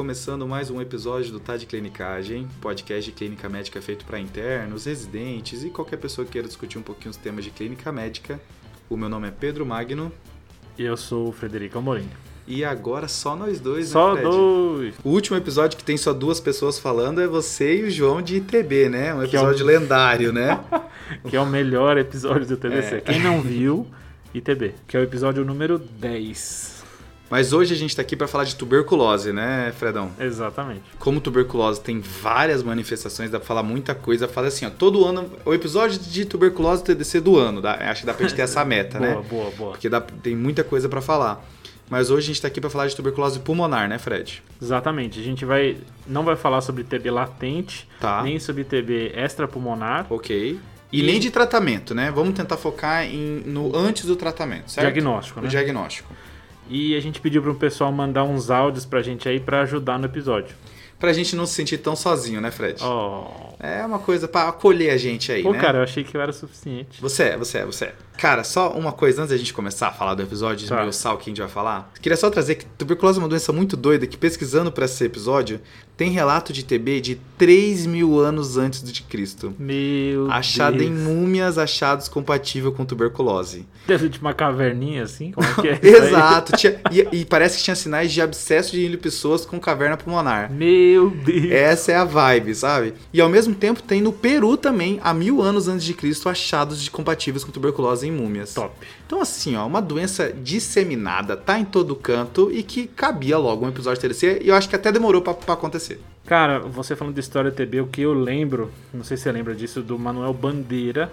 começando mais um episódio do Tá de Clinicagem, podcast de clínica médica feito para internos, residentes e qualquer pessoa que queira discutir um pouquinho os temas de clínica médica. O meu nome é Pedro Magno E eu sou o Frederico Amorim. e agora só nós dois, Só né, Fred? dois. O último episódio que tem só duas pessoas falando é você e o João de ITB, né? Um Que é o- episódio lendário, né? Que é o melhor episódio do TDC. É. Quem não viu, ITB. Que é o episódio número 10. Mas hoje a gente tá aqui para falar de tuberculose, né, Fredão? Exatamente. Como tuberculose tem várias manifestações, dá pra falar muita coisa. Fala assim, ó, todo ano, o episódio de tuberculose TDC do ano, dá- acho que dá pra gente ter essa meta, boa, né? boa, boa. Porque dá- tem muita coisa pra falar. Mas hoje a gente tá aqui pra falar de tuberculose pulmonar, né, Fred? Exatamente. A gente vai não vai falar sobre TB latente, Tá. nem sobre TB extrapulmonar. Ok. E, E- nem de tratamento, né? Vamos tentar focar em, no antes do tratamento, certo? Diagnóstico, O né? diagnóstico. E a gente pediu pro pessoal mandar uns áudios pra gente aí pra ajudar no episódio. Pra gente não se sentir tão sozinho, né, Fred? Oh. É uma coisa pra acolher a gente aí, Pô, né? cara, eu achei que eu era suficiente. Você é, você é, você é. Cara, só uma coisa antes da gente começar a falar do episódio, Tá. meu sal que a gente vai falar. Queria só trazer que tuberculose é uma doença muito doida que pesquisando pra esse episódio, tem relato de TB de 3 mil anos antes de Cristo. Meu Achado Deus. em múmias achados compatível com tuberculose. Deve de uma caverninha assim? Como é que é? Exato. tinha- e, e parece que tinha sinais de abscesso de pessoas com caverna pulmonar. Meu Deus. Essa é a vibe, sabe? E ao mesmo tempo tem no Peru também, há mil anos antes de Cristo, achados de compatíveis com tuberculose em múmias. Top. Então, assim, ó, uma doença disseminada, tá em todo canto e que cabia logo um episódio TDC e eu acho que até demorou pra acontecer. Cara, você falando de história TB, o que eu lembro, não sei se você lembra disso, do Manuel Bandeira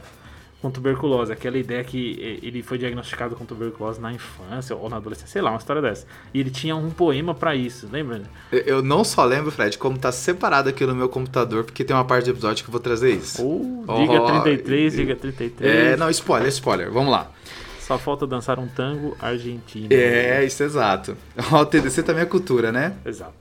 com tuberculose. Aquela ideia que ele foi diagnosticado com tuberculose na infância ou na adolescência, sei lá, uma história dessa. E ele tinha um poema pra isso, lembra? Eu, eu não só lembro, Fred, como tá separado aqui no meu computador, porque tem uma parte do episódio que eu vou trazer isso. Ou Oh, diga 33, e- diga 33. É, não, spoiler, spoiler. Vamos lá. Só falta dançar um tango argentino. É, isso é exato. Ó, O TDC também é cultura, né? Exato.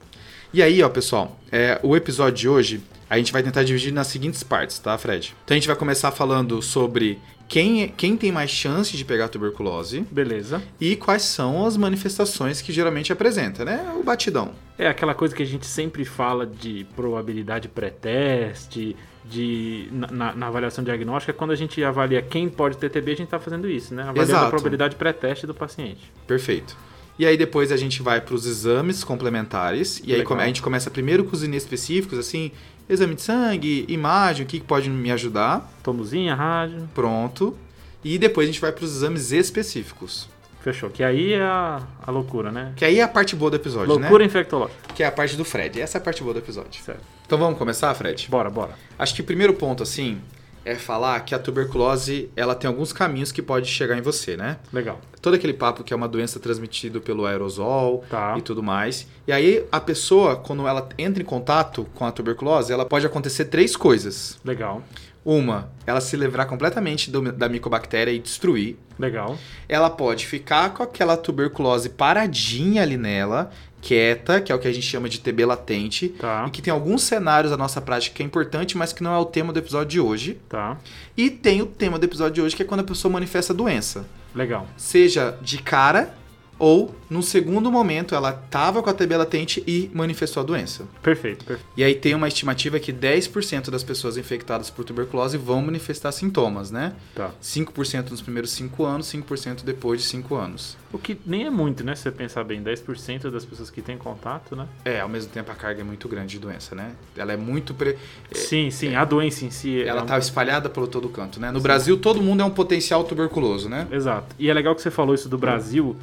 E aí, ó, pessoal, é, o episódio de hoje a gente vai tentar dividir nas seguintes partes, tá, Fred? Então a gente vai começar falando sobre quem, quem tem mais chance de pegar tuberculose Beleza. e quais são as manifestações que geralmente apresenta, né? O batidão. É aquela coisa que a gente sempre fala de probabilidade pré-teste, de na, na- avaliação diagnóstica, quando a gente avalia quem pode ter TB, a gente está fazendo isso, né? Avaliando Exato. a probabilidade pré-teste do paciente. Perfeito. E aí depois a gente vai para os exames complementares. E aí Legal. come- a gente começa primeiro com os inespecíficos, assim, exame de sangue, imagem, o que, pode me ajudar. Tomozinha, rádio, Pronto. E depois a gente vai para os exames específicos. fechou. Que aí é a, a loucura, né? Que aí é a parte boa do episódio, loucura né? infectológica. Que é a parte do Fred. Essa é a parte boa do episódio. Certo. Então vamos começar, Fred? Bora, bora. Acho que o primeiro ponto, assim, é falar que a tuberculose, ela tem alguns caminhos que pode chegar em você, né? Legal. Todo aquele papo que é uma doença transmitida pelo aerosol Tá. e tudo mais. E aí, a pessoa, quando ela entra em contato com a tuberculose, ela pode acontecer três coisas. Legal. Uma, ela se livrar completamente do- da micobactéria e destruir. Legal. Ela pode ficar com aquela tuberculose paradinha ali nela, quieta, que é o que a gente chama de TB latente. Tá. E que tem alguns cenários da nossa prática que é importante, mas que não é o tema do episódio de hoje. Tá. E tem o tema do episódio de hoje, que é quando a pessoa manifesta a doença. Legal. Seja de cara ou, num segundo momento, ela estava com a TB latente e manifestou a doença. Perfeito, perfeito. E aí tem uma estimativa que 10% das pessoas infectadas por tuberculose vão manifestar sintomas, né? Tá. 5% nos primeiros 5 anos, 5% depois de 5 anos. O que nem é muito, né? Se você pensar bem, 10% das pessoas que têm contato, né? É, ao mesmo tempo a carga é muito grande de doença, né? Ela é muito... Pre... Sim, sim. A doença em si. é Ela um- tá espalhada pelo todo canto, né? No Brasil, todo mundo é um potencial tuberculoso, né? Exato. E é legal que você falou isso do Brasil,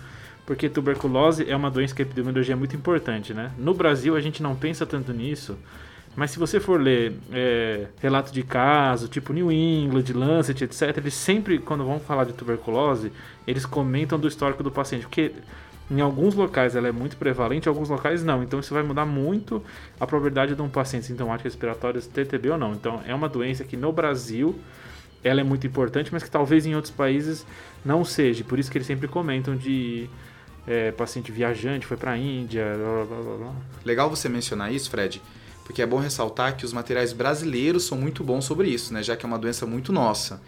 porque tuberculose é uma doença que a epidemiologia é muito importante, né? No Brasil a gente não pensa tanto nisso, mas se você for ler é, relato de caso, tipo New England, Lancet, etc., eles sempre, quando vão falar de tuberculose, eles comentam do histórico do paciente, porque em alguns locais ela é muito prevalente, em alguns locais não. Então isso vai mudar muito a probabilidade de um paciente sintomático respiratório ter TB ou não. Então é uma doença que no Brasil ela é muito importante, mas que talvez em outros países não seja. Por isso que eles sempre comentam de é, paciente viajante, foi para a Índia, blá, blá, blá, blá. Legal você mencionar isso, Fred, porque é bom ressaltar que os materiais brasileiros são muito bons sobre isso, né? Já que é uma doença muito nossa.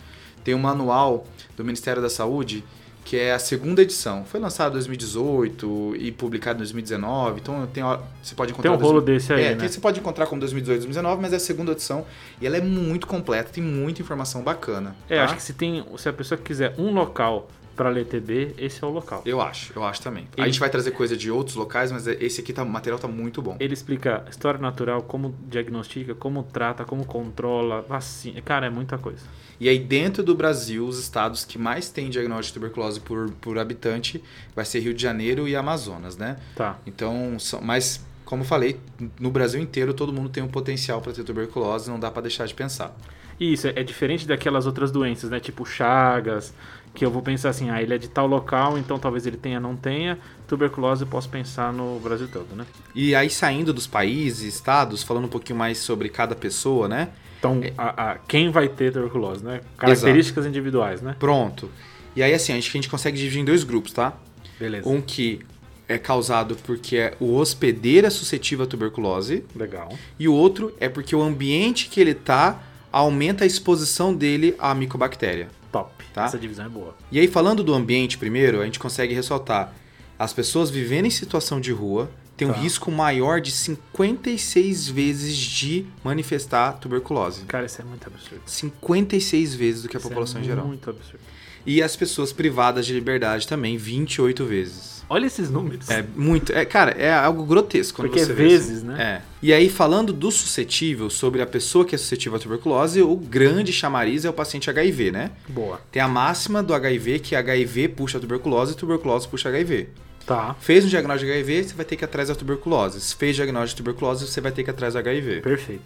Tem um manual do Ministério da Saúde que é a segunda edição. Foi lançado em 2018 e publicado em 2019, então tem, você pode encontrar... Tem um rolo desse aí, é, né? tem- você pode encontrar como 2018 2019, mas é a segunda edição e ela é muito completa, tem muita informação bacana. É, tá? acho que se tem, se a pessoa quiser um local para ler TB, esse é o local. Eu acho, eu acho também. Ele- A gente vai trazer coisa de outros locais, mas esse aqui tá, o material tá muito bom. Ele explica história natural, como diagnostica, como trata, como controla, vacina. Cara, é muita coisa. E aí, dentro do Brasil, os estados que mais têm diagnóstico de tuberculose por, por habitante vai ser Rio de Janeiro e Amazonas, né? Tá. Então, são, mas, como eu falei, no Brasil inteiro todo mundo tem um potencial para ter tuberculose, não dá para deixar de pensar. Isso é, é diferente daquelas outras doenças, né? Tipo Chagas, que eu vou pensar assim, ah, ele é de tal local, então talvez ele tenha, não tenha. Tuberculose eu posso pensar no Brasil todo, né? E aí, saindo dos países, estados, falando um pouquinho mais sobre cada pessoa, né? Então, a, a- quem vai ter tuberculose, né? Características individuais, né? Pronto. E aí, assim, acho que a gente consegue dividir em dois grupos, tá? Beleza. Um que é causado porque é o hospedeiro é suscetível à tuberculose, Legal. e o outro é porque o ambiente que ele tá aumenta a exposição dele à micobactéria. Top. Tá. Essa divisão é boa. E aí, falando do ambiente primeiro, a gente consegue ressaltar as pessoas vivendo em situação de rua têm um Tá. risco maior de 56 vezes de manifestar tuberculose. Cara, isso é muito absurdo. 56 vezes do que a Isso população é em geral. Muito absurdo. E as pessoas privadas de liberdade também, 28 vezes. Olha esses números. É muito. É, cara, é algo grotesco. Quando Porque você é vê vezes, assim. né? É. E aí, falando do suscetível, sobre a pessoa que é suscetível à tuberculose, o grande chamariz é o paciente HIV, né? Boa. Tem a máxima do HIV, que HIV puxa a tuberculose e tuberculose puxa HIV. Tá. Fez um diagnóstico de HIV, você vai ter que ir atrás da tuberculose. Se fez diagnóstico de tuberculose, você vai ter que ir atrás do HIV. Perfeito.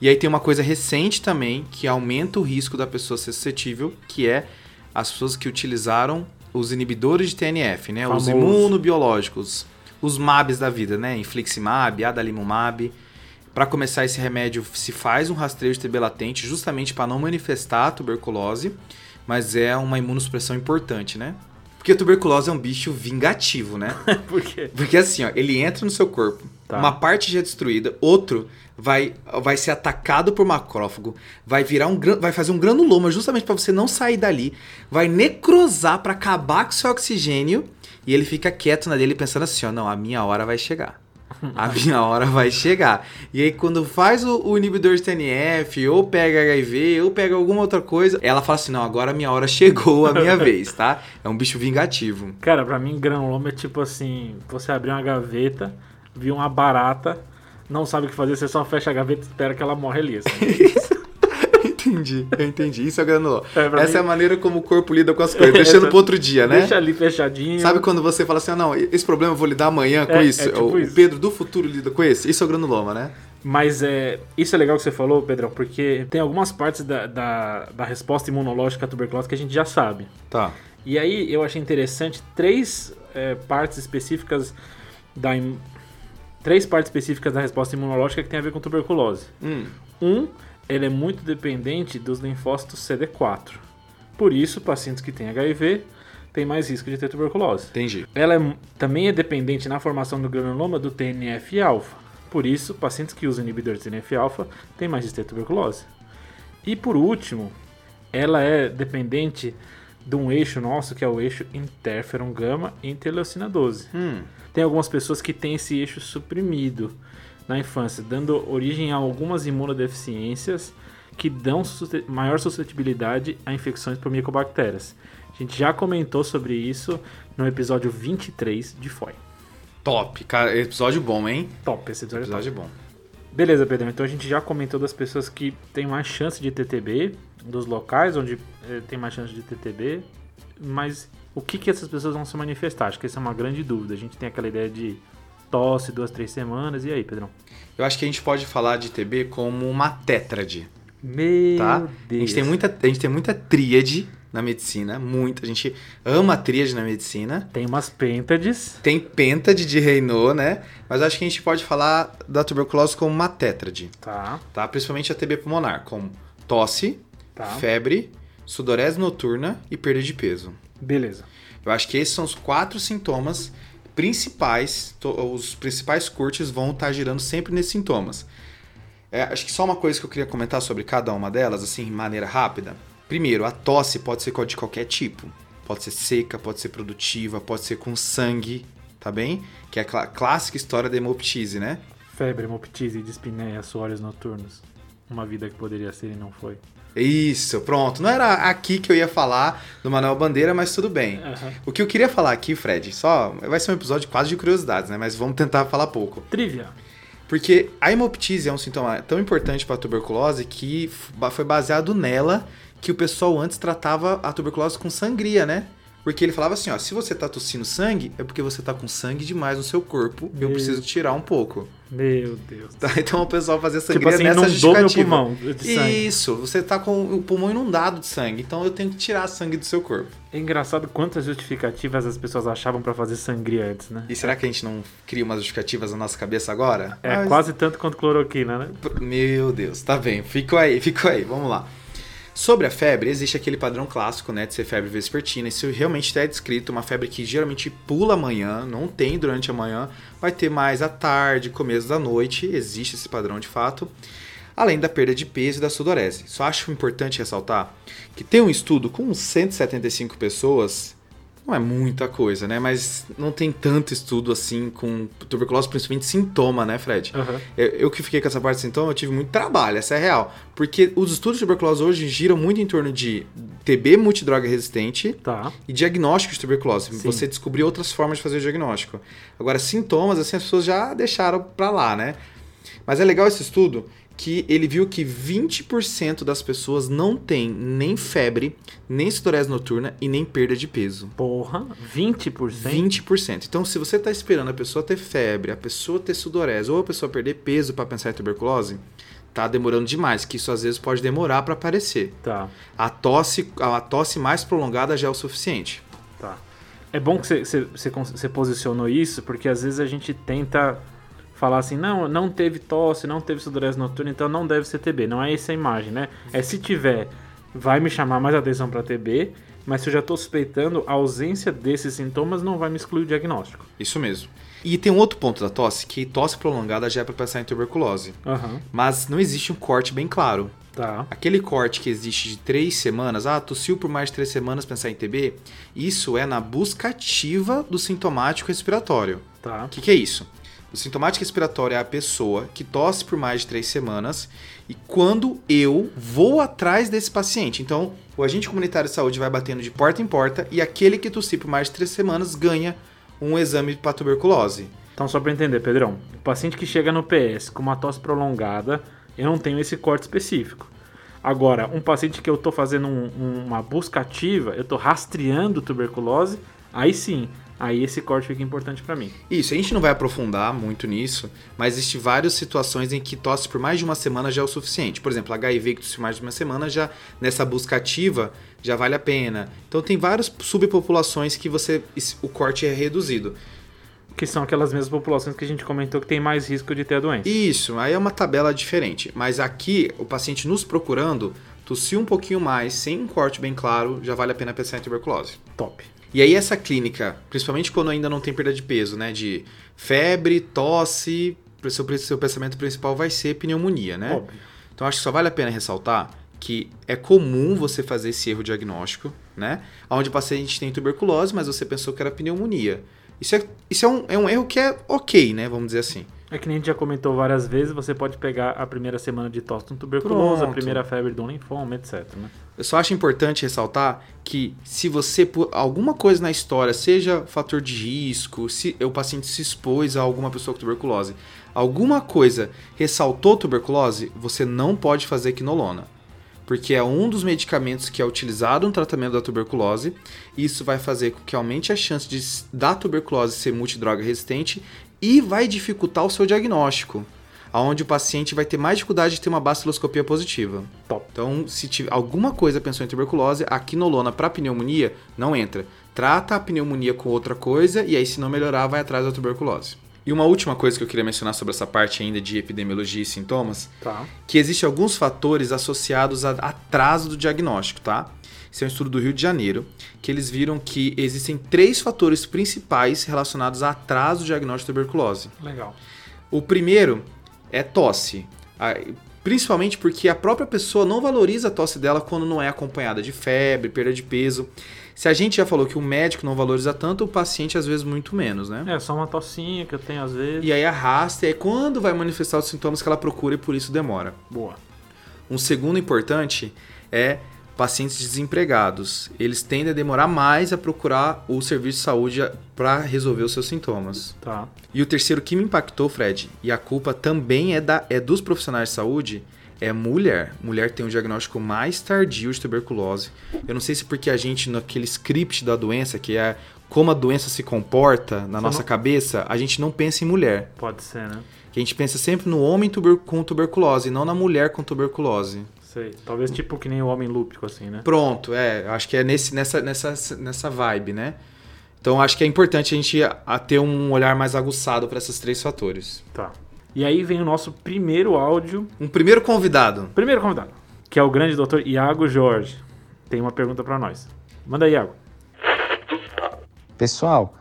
E aí tem uma coisa recente também que aumenta o risco da pessoa ser suscetível, que é as pessoas que utilizaram os inibidores de TNF, né? Os Famoso. imunobiológicos, os MABs da vida, né? Infliximab, adalimumab. Para começar esse remédio, se faz um rastreio de TB latente justamente para não manifestar a tuberculose, mas é uma imunossupressão importante, né? Porque a tuberculose é um bicho vingativo, né? Por quê? Porque assim, ó, ele entra no seu corpo, Tá. uma parte já é destruída, outro vai, vai ser atacado por macrófago, vai virar um vai fazer um granuloma justamente para você não sair dali, vai necrosar para acabar com seu oxigênio e ele fica quieto na dele pensando assim, ó, não, a minha hora vai chegar. A minha hora vai chegar. E aí, quando faz o, o inibidor de TNF, ou pega HIV, ou pega alguma outra coisa, ela fala assim: não, agora a minha hora chegou, a minha vez, tá? É um bicho vingativo. Cara, pra mim, granuloma é tipo assim: você abrir uma gaveta, viu uma barata, não sabe o que fazer, você só fecha a gaveta e espera que ela morre ali. assim. entendi, eu entendi. Isso é granuloma. É, Essa mim- é a maneira como o corpo lida com as coisas, deixando pro outro dia, né? Deixa ali fechadinho. Sabe quando você fala assim, ah, não, esse problema eu vou lidar amanhã com É, isso? é tipo o isso. Pedro do futuro lida com esse? Isso é o granuloma, né? Mas é, isso é legal que você falou, Pedrão, porque tem algumas partes da, da, da resposta imunológica à tuberculose que a gente já sabe. Tá. E aí eu achei interessante três é, partes específicas da im- três partes específicas da resposta imunológica que tem a ver com tuberculose. Hum. Um, ele é muito dependente dos linfócitos CD4. Por isso, pacientes que têm HIV têm mais risco de ter tuberculose. Entendi. Ela é- também é dependente na formação do granuloma do TNF-alfa. Por isso, pacientes que usam inibidores de TNF-alfa têm mais risco de ter tuberculose. E por último, ela é dependente de um eixo nosso, que é o eixo interferon gama e interleucina 12. Hum. Tem algumas pessoas que têm esse eixo suprimido na infância, dando origem a algumas imunodeficiências que dão maior suscetibilidade a infecções por micobactérias. A gente já comentou sobre isso no episódio 23 de FOI. Top. Cara, episódio bom, hein? Top, esse episódio, é. Episódio bom. Beleza, Pedro. Então a gente já comentou das pessoas que têm mais chance de TTB, dos locais onde eh, tem mais chance de TTB, mas o que, que essas pessoas vão se manifestar? Acho que essa é uma grande dúvida. A gente tem aquela ideia de tosse, duas, três semanas, e aí, Pedrão? Eu acho que a gente pode falar de TB como uma tétrade, Meu tá? A Deus. gente, tem muita, a gente tem muita tríade na medicina, muita. A gente ama a tríade na medicina. Tem umas pêntades. Tem pentade de Raynaud, né? Mas acho que a gente pode falar da tuberculose como uma tétrade, Tá, tá? Principalmente a TB pulmonar, como tosse, tá. febre, sudorese noturna e perda de peso. Beleza. Eu acho que esses são os quatro sintomas principais, os principais curtes vão estar girando sempre nesses sintomas. É, acho que só uma coisa que eu queria comentar sobre cada uma delas, assim, de maneira rápida. Primeiro, a tosse pode ser de qualquer tipo. pode ser seca, pode ser produtiva, pode ser com sangue, tá bem? Que é a clássica história da hemoptise, né? Febre, hemoptise, dispneia, suores noturnos. Uma vida que poderia ser e não foi. Isso, pronto. Não era aqui que eu ia falar do Manuel Bandeira, mas tudo bem. Uhum. O que eu queria falar aqui, Fred, só vai ser um episódio quase de curiosidades, né? Mas vamos tentar falar pouco. Trivia. Porque a hemoptise é um sintoma tão importante para a tuberculose que foi baseado nela que o pessoal antes tratava a tuberculose com sangria, né? Porque ele falava assim, ó, se você tá tossindo sangue, é porque você tá com sangue demais no seu corpo, Meu... eu preciso tirar um pouco. Meu Deus. Tá, então o pessoal fazia sangria tipo assim, nessa justificativa. Meu pulmão de sangue. Isso, você tá com o pulmão inundado de sangue, então eu tenho que tirar sangue do seu corpo. É engraçado quantas justificativas as pessoas achavam para fazer sangria antes, né? E será que a gente não cria umas justificativas na nossa cabeça agora? É, Mas... quase tanto quanto cloroquina, né? Meu Deus, tá bem. Fico aí, fico aí, vamos lá. Sobre a febre, existe aquele padrão clássico, né, de ser febre vespertina. Isso realmente é descrito, uma febre que geralmente pula amanhã, não tem durante a manhã, vai ter mais à tarde, começo da noite, existe esse padrão de fato. Além da perda de peso e da sudorese. Só acho importante ressaltar que tem um estudo com 175 pessoas não é muita coisa, né? Mas não tem tanto estudo assim com tuberculose, principalmente sintoma, né, Fred? Uhum. Eu, eu, que fiquei com essa parte de sintoma, eu tive muito trabalho, essa é real. Porque os estudos de tuberculose hoje giram muito em torno de TB multidroga resistente tá. e diagnóstico de tuberculose. Sim. Você descobrir outras formas de fazer o diagnóstico. Agora, sintomas, assim, as pessoas já deixaram pra lá, né? Mas é legal esse estudo que ele viu que 20% das pessoas não tem nem febre, nem sudorese noturna e nem perda de peso. Porra, 20%? 20%. Então, se você está esperando a pessoa ter febre, a pessoa ter sudorese ou a pessoa perder peso para pensar em tuberculose, tá demorando demais, que isso às vezes pode demorar para aparecer. Tá. A tosse, a tosse mais prolongada já é o suficiente. Tá. É bom que você posicionou isso, porque às vezes a gente tenta falar assim, não, não teve tosse, não teve sudorese noturna, então não deve ser TB. Não é essa a imagem, né? É se tiver, vai me chamar mais atenção para TB, mas se eu já estou suspeitando, a ausência desses sintomas não vai me excluir o diagnóstico. Isso mesmo. E tem um outro ponto da tosse, que tosse prolongada já é para pensar em tuberculose. Uhum. Mas não existe um corte bem claro. Tá. Aquele corte que existe de três semanas, ah, tossiu por mais de três semanas, pensar em TB, isso é na busca ativa do sintomático respiratório. Tá. O que, que é isso? O sintomático respiratório é a pessoa que tosse por mais de três semanas e quando eu vou atrás desse paciente. Então, o agente comunitário de saúde vai batendo de porta em porta e aquele que tossir por mais de três semanas ganha um exame para tuberculose. Então, só para entender, Pedrão, o paciente que chega no PS com uma tosse prolongada, eu não tenho esse corte específico. Agora, um paciente que eu estou fazendo um, uma busca ativa, eu estou rastreando tuberculose, aí sim, aí esse corte fica importante para mim. Isso, a gente não vai aprofundar muito nisso, mas existem várias situações em que tosse por mais de uma semana já é o suficiente. Por exemplo, HIV que tosse por mais de uma semana já nessa busca ativa já vale a pena. Então tem várias subpopulações que você o corte é reduzido. Que são aquelas mesmas populações que a gente comentou que tem mais risco de ter a doença. Isso, aí é uma tabela diferente. Mas aqui, o paciente nos procurando, tossiu um pouquinho mais, sem um corte bem claro, já vale a pena pensar em tuberculose. Top. E aí essa clínica, principalmente quando ainda não tem perda de peso, né? De febre, tosse, seu, seu pensamento principal vai ser pneumonia, né? Óbvio. Então acho que só vale a pena ressaltar que é comum você fazer esse erro diagnóstico, né? Onde o paciente tem tuberculose, mas você pensou que era pneumonia. Isso é, isso é, um, é um erro que é ok, né? Vamos dizer assim. É que nem a gente já comentou várias vezes, você pode pegar a primeira semana de tosse com tuberculose, Pronto. a primeira febre do linfoma, etc. Né? Eu só acho importante ressaltar que se você, por alguma coisa na história, seja fator de risco, se o paciente se expôs a alguma pessoa com tuberculose, alguma coisa ressaltou tuberculose, você não pode fazer quinolona porque é um dos medicamentos que é utilizado no tratamento da tuberculose. Isso vai fazer com que aumente a chance de, da tuberculose ser multidroga resistente e vai dificultar o seu diagnóstico, aonde o paciente vai ter mais dificuldade de ter uma baciloscopia positiva. Top. Então, se tiver alguma coisa pensou em tuberculose, a quinolona para pneumonia não entra. Trata a pneumonia com outra coisa e aí se não melhorar vai atrás da tuberculose. E uma última coisa que eu queria mencionar sobre essa parte ainda de epidemiologia e sintomas, tá. que existem alguns fatores associados a atraso do diagnóstico, tá? Esse é um estudo do Rio de Janeiro, que eles viram que existem três fatores principais relacionados a atraso do diagnóstico de tuberculose. Legal. O primeiro é tosse. Principalmente porque a própria pessoa não valoriza a tosse dela quando não é acompanhada de febre, perda de peso. Se a gente já falou que o médico não valoriza tanto, o paciente às vezes muito menos, né? É, só uma tossinha que eu tenho às vezes. E aí arrasta, e aí quando vai manifestar os sintomas que ela procura e por isso demora. Boa. Um segundo importante é pacientes desempregados. Eles tendem a demorar mais a procurar o serviço de saúde para resolver os seus sintomas. Tá. E o terceiro que me impactou, Fred, e a culpa também é, da, é dos profissionais de saúde, é mulher. Mulher tem um diagnóstico mais tardio de tuberculose. Eu não sei se porque a gente, naquele script da doença, que é como a doença se comporta na Você nossa não- cabeça, a gente não pensa em mulher. Pode ser, né? Que a gente pensa sempre no homem tuber com tuberculose, não na mulher com tuberculose. Sei. Talvez tipo que nem o homem lúpico, assim, né? Pronto, é, acho que é nesse, nessa, nessa, nessa vibe, né? Então acho que é importante a gente a, a ter um olhar mais aguçado para esses três fatores. Tá. E aí vem o nosso primeiro áudio. Um primeiro convidado. Primeiro convidado, que é o grande doutor Iago Jorge. Tem uma pergunta pra nós. Manda aí, Iago. Pessoal,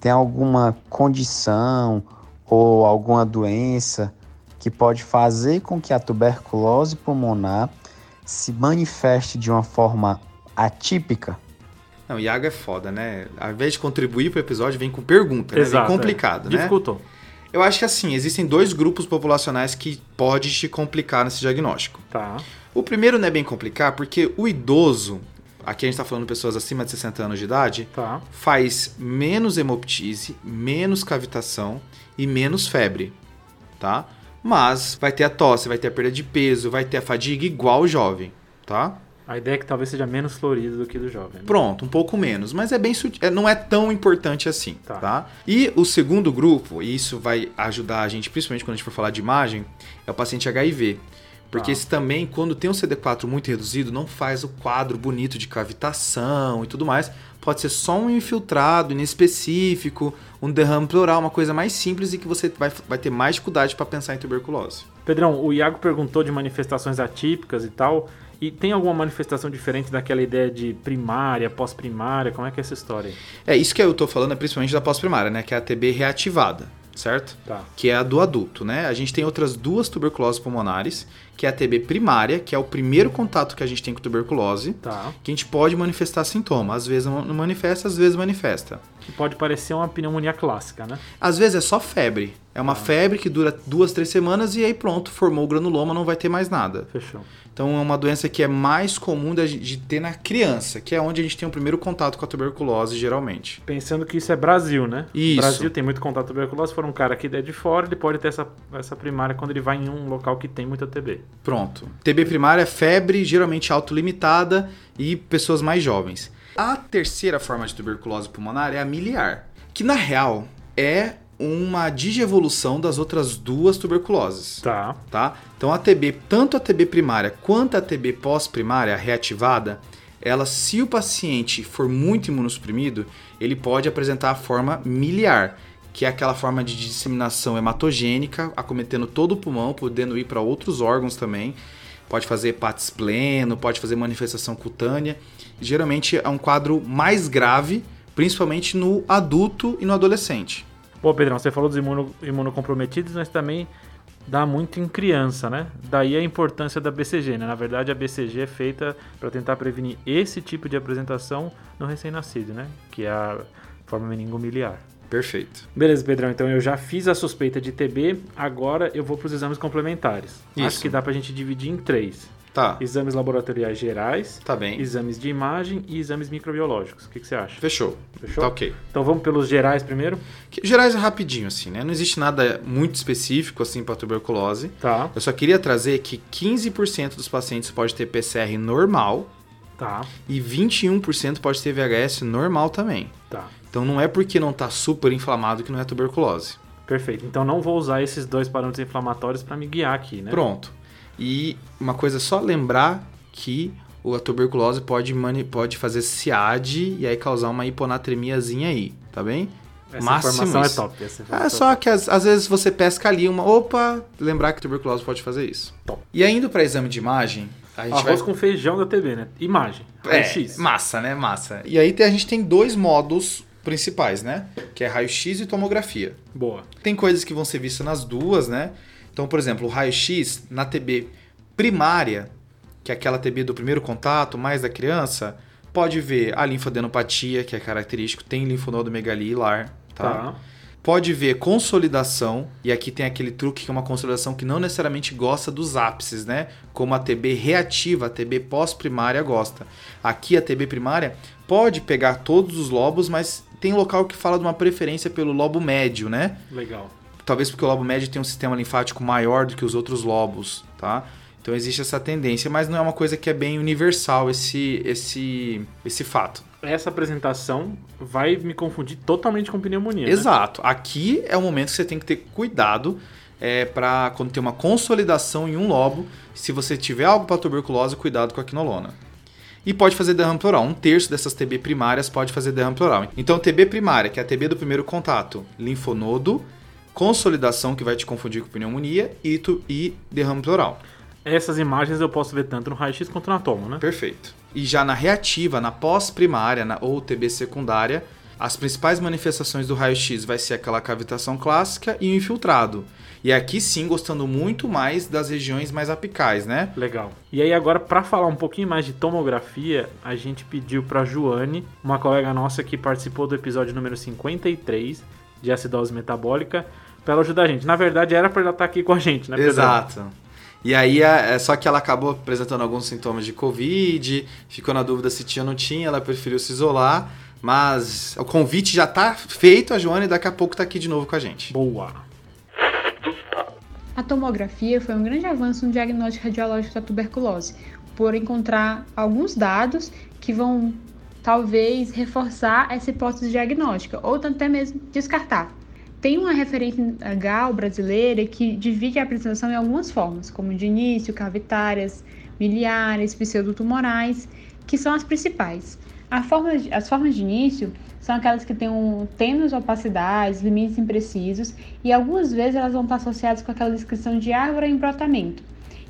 tem alguma condição ou alguma doença que pode fazer com que a tuberculose pulmonar se manifeste de uma forma atípica? Não, Iago é foda, né? Ao invés de contribuir pro episódio, vem com pergunta, né? Exato, vem é. complicado, né? Dificultou. Eu acho que assim, existem dois grupos populacionais que pode te complicar nesse diagnóstico. Tá. O primeiro não é bem complicar, porque o idoso, aqui a gente tá falando de pessoas acima de 60 anos de idade, Tá. faz menos hemoptise, menos cavitação e menos febre, tá? Mas vai ter a tosse, vai ter a perda de peso, vai ter a fadiga igual o jovem, tá? A ideia é que talvez seja menos florido do que do jovem. né? Pronto, um pouco menos, mas é bem é- não é tão importante assim, Tá. tá. E o segundo grupo, e isso vai ajudar a gente, principalmente quando a gente for falar de imagem, é o paciente HIV. Porque Tá. esse também, quando tem um CD4 muito reduzido, não faz o quadro bonito de cavitação e tudo mais. Pode ser só um infiltrado inespecífico, um derrame pleural, uma coisa mais simples e que você vai, vai ter mais dificuldade para pensar em tuberculose. Pedrão, o Iago perguntou de manifestações atípicas e tal. E tem alguma manifestação diferente daquela ideia de primária, pós-primária? Como é que é essa história aí? É isso que eu tô falando, é principalmente da pós-primária, né? Que é a TB reativada, certo? Tá. que é a do adulto, né? A gente tem outras duas tuberculoses pulmonares, que é a TB primária, que é o primeiro contato que a gente tem com tuberculose, Tá. que a gente pode manifestar sintoma. Às vezes não manifesta, às vezes manifesta. Que pode parecer uma pneumonia clássica, né? Às vezes é só febre. É uma febre que dura duas, três semanas e aí pronto, formou o granuloma, não vai ter mais nada. Fechou. Então é uma doença que é mais comum de ter na criança, que é onde a gente tem o primeiro contato com a tuberculose, geralmente. Pensando que isso é Brasil, né? Isso. Brasil tem muito contato com tuberculose. Se for um cara que é de fora, ele pode ter essa, essa primária quando ele vai em um local que tem muita TB. Pronto. TB primária é febre, geralmente autolimitada e pessoas mais jovens. A terceira forma de tuberculose pulmonar é a miliar, que na real é uma digievolução das outras duas tuberculoses, Tá. tá? Então a TB, tanto a TB primária quanto a TB pós-primária reativada, ela, se o paciente for muito imunossuprimido, ele pode apresentar a forma miliar, que é aquela forma de disseminação hematogênica, acometendo todo o pulmão, podendo ir para outros órgãos também. Pode fazer hepatis pleno, pode fazer manifestação cutânea. Geralmente é um quadro mais grave, principalmente no adulto e no adolescente. Pô, Pedrão, você falou dos imuno, imunocomprometidos, mas também dá muito em criança, né? Daí a importância da BCG, né? Na verdade, a BCG é feita para tentar prevenir esse tipo de apresentação no recém-nascido, né? Que é a forma meningomiliar. Perfeito. Beleza, Pedrão. Então eu já fiz a suspeita de TB, agora eu vou para os exames complementares. Acho Isso. que dá pra gente dividir em três: Tá, exames laboratoriais gerais, tá bem. exames de imagem e exames microbiológicos. O que, que você acha? Fechou. Fechou? Tá ok. Então vamos pelos gerais primeiro? Que- Gerais é rapidinho, assim, né? Não existe nada muito específico, assim, para tuberculose. Tá, Eu só queria trazer que 15% dos pacientes pode ter PCR normal tá, e 21% pode ter VHS normal também. tá. Então não é porque não tá super inflamado que não é tuberculose. Perfeito. Então não vou usar esses dois parâmetros inflamatórios para me guiar aqui, né? Pronto. E uma coisa é só lembrar que a tuberculose pode, pode fazer SIAD e aí causar uma hiponatremiazinha aí, tá bem? Essa Máximo informação é isso. top. Essa É informação só que às, às vezes você pesca ali uma. Opa, lembrar que tuberculose pode fazer isso. Top. E indo para exame de imagem, a gente Arroz vai. com feijão da TB, né? Imagem. É, Raio-X. massa, né? Massa. E aí a gente tem dois modos principais, né? Que é raio-x e tomografia. Boa. Tem coisas que vão ser vistas nas duas, né? Então, por exemplo, o raio-x na TB primária, que é aquela TB do primeiro contato, mais da criança, pode ver a linfadenopatia, que é característico, tem linfonodo megalilar, tá? Tá. Pode ver consolidação, e aqui tem aquele truque que é uma consolidação que não necessariamente gosta dos ápices, né? Como a TB reativa, a TB pós-primária gosta. Aqui a TB primária pode pegar todos os lobos, mas tem local que fala de uma preferência pelo lobo médio, né? Legal. Talvez porque o lobo médio tem um sistema linfático maior do que os outros lobos, tá? Então existe essa tendência, mas não é uma coisa que é bem universal esse esse esse fato. Essa apresentação vai me confundir totalmente com pneumonia. né? Exato. Aqui é o momento que você tem que ter cuidado é, para quando tem uma consolidação em um lobo. Se você tiver algo para tuberculose, cuidado com a quinolona. E pode fazer derrame pleural. Um terço dessas TB primárias pode fazer derrame pleural. Então, TB primária, que é a TB do primeiro contato, linfonodo, consolidação, que vai te confundir com pneumonia, e, tu, e derrame pleural. Essas imagens eu posso ver tanto no raio-x quanto na tomo, né? Perfeito. E já na reativa, na pós-primária ou TB secundária, as principais manifestações do raio-x vai ser aquela cavitação clássica e o infiltrado. E aqui sim, gostando muito mais das regiões mais apicais, né? Legal. E aí agora, para falar um pouquinho mais de tomografia, a gente pediu para Joane, uma colega nossa que participou do episódio número 53 de acidose metabólica, para ela ajudar a gente. Na verdade, era para ela estar aqui com a gente, né, Pedrão? Exato. E aí, é é só que ela acabou apresentando alguns sintomas de Covid, ficou na dúvida se tinha ou não tinha, ela preferiu se isolar, mas o convite já tá feito, a Joane daqui a pouco tá aqui de novo com a gente. Boa. A tomografia foi um grande avanço no diagnóstico radiológico da tuberculose, por encontrar alguns dados que vão talvez reforçar essa hipótese diagnóstica, ou até mesmo descartar. Tem uma referência legal brasileira que divide a apresentação em algumas formas, como de início, cavitárias, miliares, pseudotumorais, que são as principais. Forma as formas de início são aquelas que têm um tênues opacidades, limites imprecisos, e algumas vezes elas vão estar associadas com aquela descrição de árvore em brotamento,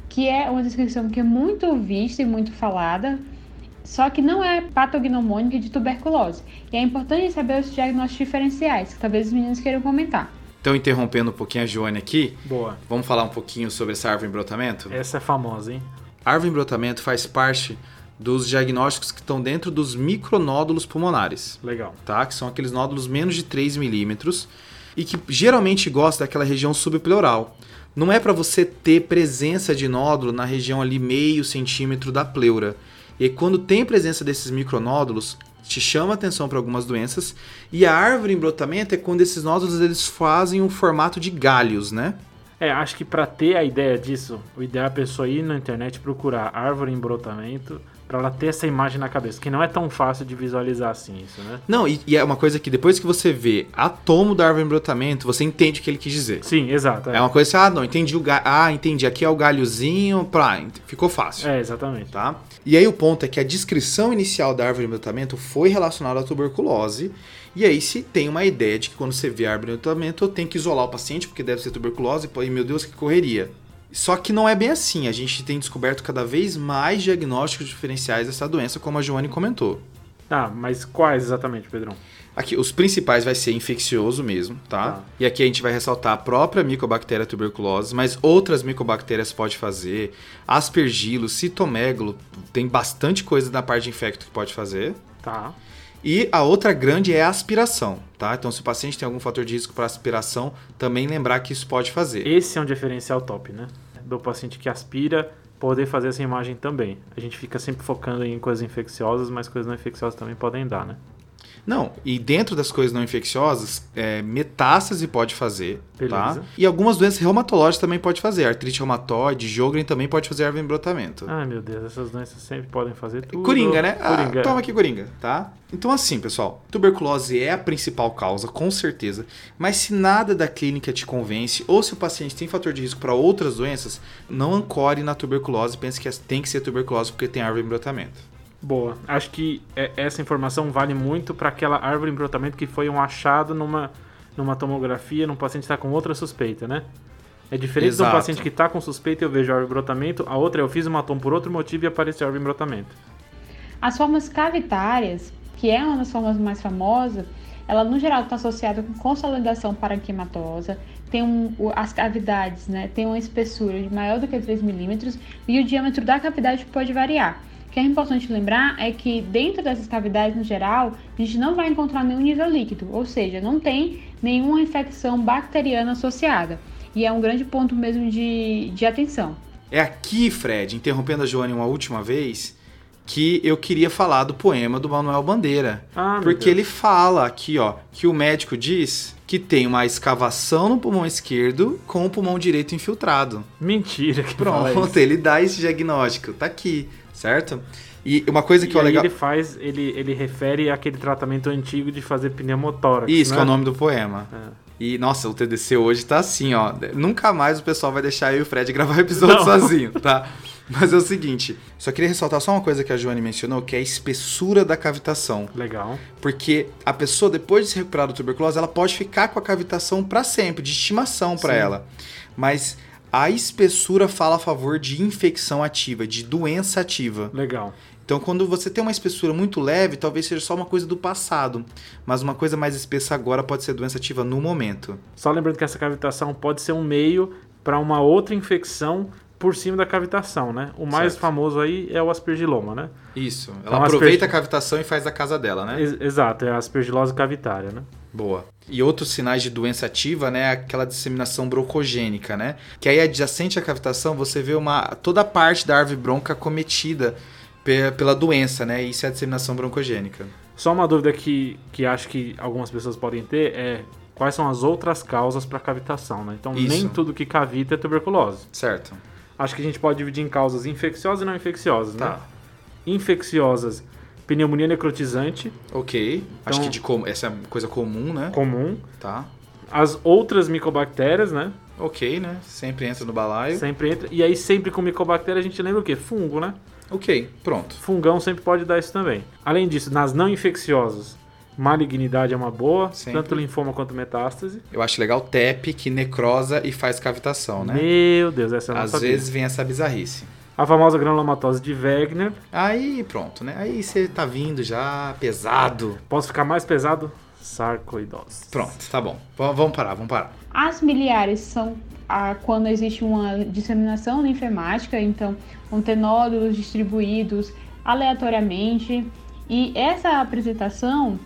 que é uma descrição que é muito vista e muito falada, só que não é patognomônica de tuberculose. E é importante saber os diagnósticos diferenciais, que talvez os meninos queiram comentar. Então, interrompendo um pouquinho a Joane aqui, Boa. vamos falar um pouquinho sobre essa árvore em brotamento? Essa é famosa, hein? Árvore em brotamento faz parte dos diagnósticos que estão dentro dos micronódulos pulmonares, Legal. tá? Que são aqueles nódulos menos de 3 milímetros e que geralmente gosta daquela região subpleural. Não é para você ter presença de nódulo na região ali meio centímetro da pleura. E aí, quando tem presença desses micronódulos, te chama atenção para algumas doenças. E a árvore em brotamento é quando esses nódulos eles fazem um formato de galhos, né? É, acho que para ter a ideia disso, o ideal é a pessoa ir na internet procurar árvore em brotamento para ela ter essa imagem na cabeça, que não é tão fácil de visualizar assim isso, né? Não, e, e é uma coisa que depois que você vê a tomo da árvore em brotamento, você entende o que ele quis dizer. Sim, exato. É, É uma coisa assim, ah, não, entendi o galho. Ah, entendi, aqui é o galhozinho, ent- ficou fácil. É, exatamente. Tá? E aí o ponto é que a descrição inicial da árvore de brotamento foi relacionada à tuberculose. E aí se tem uma ideia de que quando você vê a árvore de brotamento, eu tenho que isolar o paciente porque deve ser tuberculose, e meu Deus, que correria. Só que não é bem assim. A gente tem descoberto cada vez mais diagnósticos diferenciais dessa doença, como a Joane comentou. Ah, mas quais exatamente, Pedrão? Aqui, os principais vai ser infeccioso mesmo, tá? Tá. E aqui a gente vai ressaltar a própria Mycobacteria tuberculose, mas outras micobactérias pode fazer. Aspergilo, citomegalo, tem bastante coisa na parte de infecto que pode fazer. Tá. E a outra grande é a aspiração, tá? Então, se o paciente tem algum fator de risco para aspiração, também lembrar que isso pode fazer. Esse é um diferencial top, né? Do paciente que aspira poder fazer essa imagem também. A gente fica sempre focando em coisas infecciosas, mas coisas não infecciosas também podem dar, né? Não, e dentro das coisas não infecciosas, é, metástase pode fazer, tá? Beleza. E algumas doenças reumatológicas também pode fazer. Artrite reumatoide, Jogren também pode fazer árvore em brotamento. Ai, meu Deus, essas doenças sempre podem fazer tudo. Coringa, né? Ah, Coringa. toma aqui, Coringa, tá? Então, assim, pessoal, tuberculose é a principal causa, com certeza. Mas se nada da clínica te convence, ou se o paciente tem fator de risco para outras doenças, não ancore na tuberculose. Pense que tem que ser tuberculose porque tem árvore em brotamento. Boa. Acho que é- essa informação vale muito para aquela árvore em brotamento que foi um achado numa, numa tomografia num paciente que está com outra suspeita, né? É diferente de um Exato. paciente que está com suspeita e eu vejo árvore em brotamento, a outra é eu fiz uma tom por outro motivo e apareceu árvore em brotamento. As formas cavitárias, que é uma das formas mais famosas, ela no geral está associada com consolidação parenquimatosa, tem um, as cavidades, né, tem uma espessura de maior do que 3 milímetros e o diâmetro da cavidade pode variar. O que é importante lembrar é que dentro dessas cavidades, no geral, a gente não vai encontrar nenhum nível líquido, ou seja, não tem nenhuma infecção bacteriana associada. E é um grande ponto mesmo de, de atenção. É aqui, Fred, interrompendo a Joane uma última vez, que eu queria falar do poema do Manuel Bandeira. Ah, porque ele fala aqui, ó, que o médico diz que tem uma escavação no pulmão esquerdo com o pulmão direito infiltrado. Mentira que fala Pronto, isso. ele dá esse diagnóstico. Tá aqui, certo? E uma coisa que E é aí legal. ele faz, ele, ele refere àquele tratamento antigo de fazer pneumotórax. Isso, que é o né? nome do poema. É. E, nossa, o TDC hoje tá assim, ó. Nunca mais o pessoal vai deixar eu e o Fred gravar episódio Não. sozinho, tá? Mas é o seguinte, só queria ressaltar só uma coisa que a Joane mencionou, que é a espessura da cavitação. Legal. Porque a pessoa, depois de se recuperar da tuberculose, ela pode ficar com a cavitação para sempre, de estimação para ela. Mas a espessura fala a favor de infecção ativa, de doença ativa. Legal. Então, quando você tem uma espessura muito leve, talvez seja só uma coisa do passado. Mas uma coisa mais espessa agora pode ser doença ativa no momento. Só lembrando que essa cavitação pode ser um meio para uma outra infecção por cima da cavitação, né? O mais Certo. famoso aí é o aspergiloma, né? Isso. Ela Então, aproveita aspergi- a cavitação e faz da casa dela, né? Ex- Exato, é a aspergilose cavitária, né? Boa. E outros sinais de doença ativa, né, é aquela disseminação broncogênica, né? Que aí adjacente à cavitação você vê uma toda a parte da árvore bronca cometida pe- pela doença, né? Isso é a disseminação broncogênica. Só uma dúvida que, que acho que algumas pessoas podem ter é quais são as outras causas para cavitação, né? Então, Isso. nem tudo que cavita é tuberculose. Certo. Acho que a gente pode dividir em causas infecciosas e não infecciosas, né? Tá. Infecciosas, pneumonia necrotizante, Ok. Acho Então- que de com... essa é uma coisa comum, né? comum. Tá. As outras micobactérias, né? Ok, né? Sempre entra no balaio. Sempre entra. E aí, sempre com micobactéria, a gente lembra o quê? Fungo, né? Ok, pronto. Fungão sempre pode dar isso também. Além disso, nas não infecciosas, malignidade é uma boa, Sempre. tanto linfoma quanto metástase. Eu acho legal TEP, que necrosa e faz cavitação, né? Meu Deus, essa eu não Às sabia. vezes vem essa bizarrice. A famosa granulomatose de Wegener. Aí, pronto, né? Aí você tá vindo já pesado. Posso ficar mais pesado? Sarcoidose. Pronto, tá bom. V- vamos parar, vamos parar. As miliares são a, quando existe uma disseminação linfemática, então vão ter nódulos distribuídos aleatoriamente. E essa apresentação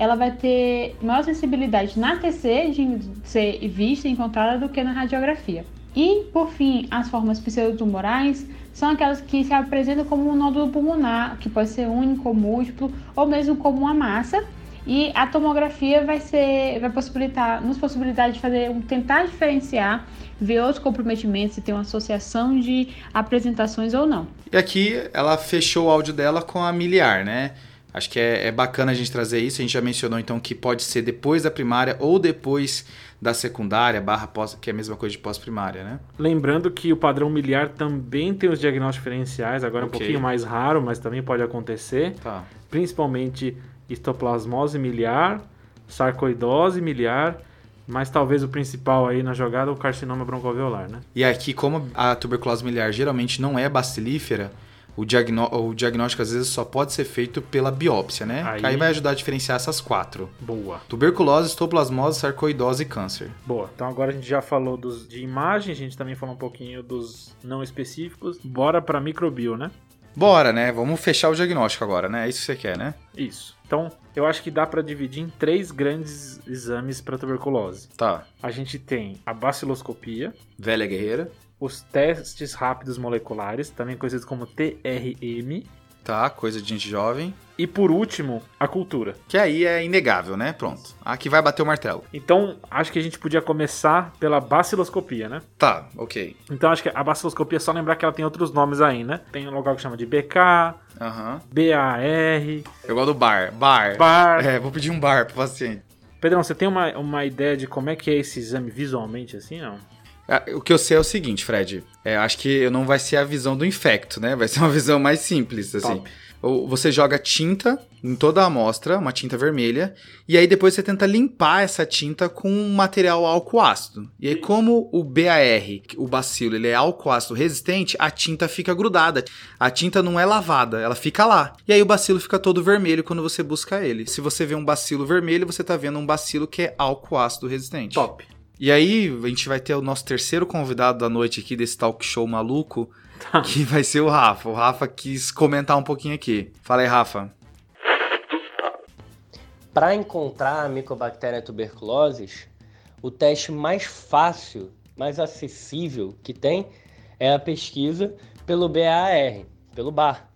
ela vai ter maior sensibilidade na TC de ser vista e encontrada do que na radiografia. E, por fim, as formas pseudotumorais são aquelas que se apresentam como um nódulo pulmonar, que pode ser único múltiplo, ou mesmo como uma massa, e a tomografia vai ser, vai possibilitar, nos possibilitar de fazer, tentar diferenciar, ver outros comprometimentos, se tem uma associação de apresentações ou não. E aqui ela fechou o áudio dela com a miliar, né? Acho que é, é bacana a gente trazer isso. A gente já mencionou então que pode ser depois da primária ou depois da secundária, barra pós, que é a mesma coisa de pós-primária, né? Lembrando que o padrão miliar também tem os diagnósticos diferenciais, agora Ok. um pouquinho mais raro, mas também pode acontecer. Tá. Principalmente histoplasmose miliar, sarcoidose miliar, mas talvez o principal aí na jogada é o carcinoma broncoalveolar, né? E aqui, como a tuberculose miliar geralmente não é bacilífera, o, diagnó o diagnóstico às vezes só pode ser feito pela biópsia, né? Aí- aí vai ajudar a diferenciar essas quatro. Boa. Tuberculose, histoplasmose, sarcoidose e câncer. Boa. Então agora a gente já falou dos de imagem, a gente também falou um pouquinho dos não específicos. Bora pra microbio, né? Bora, né? Vamos fechar o diagnóstico agora, né? É isso que você quer, né? Isso. Então, eu acho que dá pra dividir em três grandes exames para tuberculose. Tá. A gente tem a baciloscopia, Velha guerreira. Os testes rápidos moleculares, também conhecidos como TRM, Tá, coisa de gente jovem. e por último, a cultura. Que aí é inegável, né? Pronto. Aqui vai bater o martelo. Então, acho que a gente podia começar pela baciloscopia, né? Tá, ok. Então, acho que a baciloscopia é só lembrar que ela tem outros nomes aí, né? Tem um local que chama de BK, Aham. BAR, Eu gosto do bar. Bar. BAR. É, vou pedir um bar pro paciente. Pedrão, você tem uma, uma ideia de como é que é esse exame visualmente, assim, não? Ah, O que eu sei é o seguinte, Fred. É, acho que não vai ser a visão do infecto, né? Vai ser uma visão mais simples, assim. Top. Você joga tinta em toda a amostra, uma tinta vermelha, e aí depois você tenta limpar essa tinta com um material álcool ácido. E aí, como o BAR, o bacilo, ele é álcool ácido resistente, a tinta fica grudada. A tinta não é lavada, ela fica lá. E aí o bacilo fica todo vermelho quando você busca ele. Se você vê um bacilo vermelho, você tá vendo um bacilo que é álcool ácido resistente. Top. E aí, a gente vai ter o nosso terceiro convidado da noite aqui desse talk show maluco, Tá. que vai ser o Rafa. O Rafa quis comentar um pouquinho aqui. Fala aí, Rafa. Para encontrar a Mycobacteria tuberculosis, o teste mais fácil, mais acessível que tem é a pesquisa pelo BAR, pelo BAR.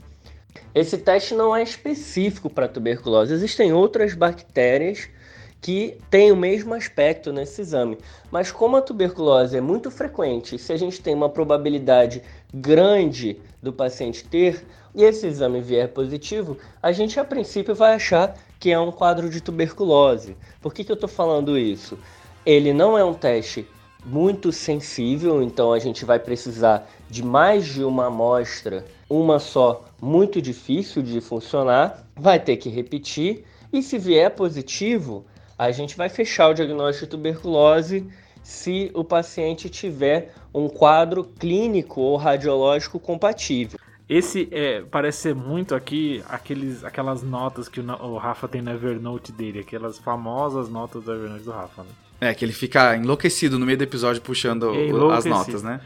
Esse teste não é específico para tuberculose, existem outras bactérias que têm o mesmo aspecto nesse exame. Mas como a tuberculose é muito frequente, se a gente tem uma probabilidade grande do paciente ter e esse exame vier positivo, a gente a princípio vai achar que é um quadro de tuberculose. Por que, que eu estou falando isso? Ele não é um teste muito sensível, então a gente vai precisar de mais de uma amostra, uma só, muito difícil de funcionar, vai ter que repetir e se vier positivo, a gente vai fechar o diagnóstico de tuberculose se o paciente tiver um quadro clínico ou radiológico compatível. Esse é, parece ser muito aqui aqueles, aquelas notas que o, o Rafa tem no Evernote dele, aquelas famosas notas do Evernote do Rafa. Né? É, que ele fica enlouquecido no meio do episódio puxando o- as notas, né?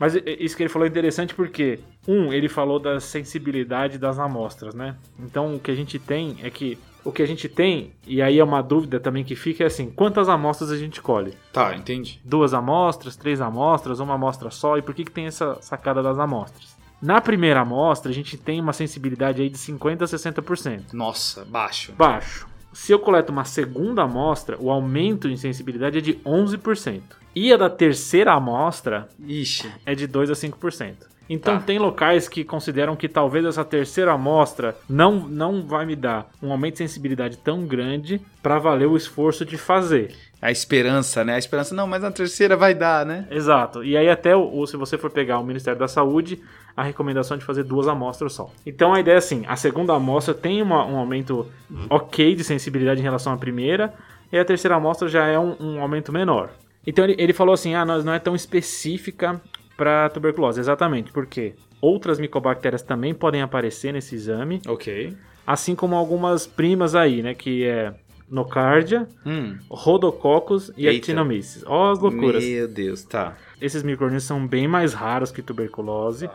Mas isso que ele falou é interessante porque, um, ele falou da sensibilidade das amostras, né? Então o que a gente tem é que. O que a gente tem, e aí é uma dúvida também que fica, é assim: quantas amostras a gente colhe? Tá, entendi. Duas amostras, três amostras, uma amostra só? E por que, que tem essa sacada das amostras? Na primeira amostra, a gente tem uma sensibilidade aí de 50% a 60%. Nossa, baixo. Baixo. Se eu coleto uma segunda amostra, o aumento em sensibilidade é de 11%. E a da terceira amostra Ixi. é de 2 a 5%. Então Tá. tem locais que consideram que talvez essa terceira amostra não, não vai me dar um aumento de sensibilidade tão grande para valer o esforço de fazer. A esperança, né? A esperança, não, mas na terceira vai dar, né? Exato. E aí até o, o- se você for pegar o Ministério da Saúde, a recomendação é de fazer duas amostras só. Então a ideia é assim, a segunda amostra tem uma- um aumento ok de sensibilidade em relação à primeira, e a terceira amostra já é um, um aumento menor. Então ele, ele falou assim, ah, nós não é tão específica para tuberculose, exatamente, porque outras micobactérias também podem aparecer nesse exame, Ok. assim como algumas primas aí, né, que é nocardia, Hum. rodococcus e actinomyces. Ó as loucuras. Meu Deus, tá. Esses micro-organismos são bem mais raros que tuberculose.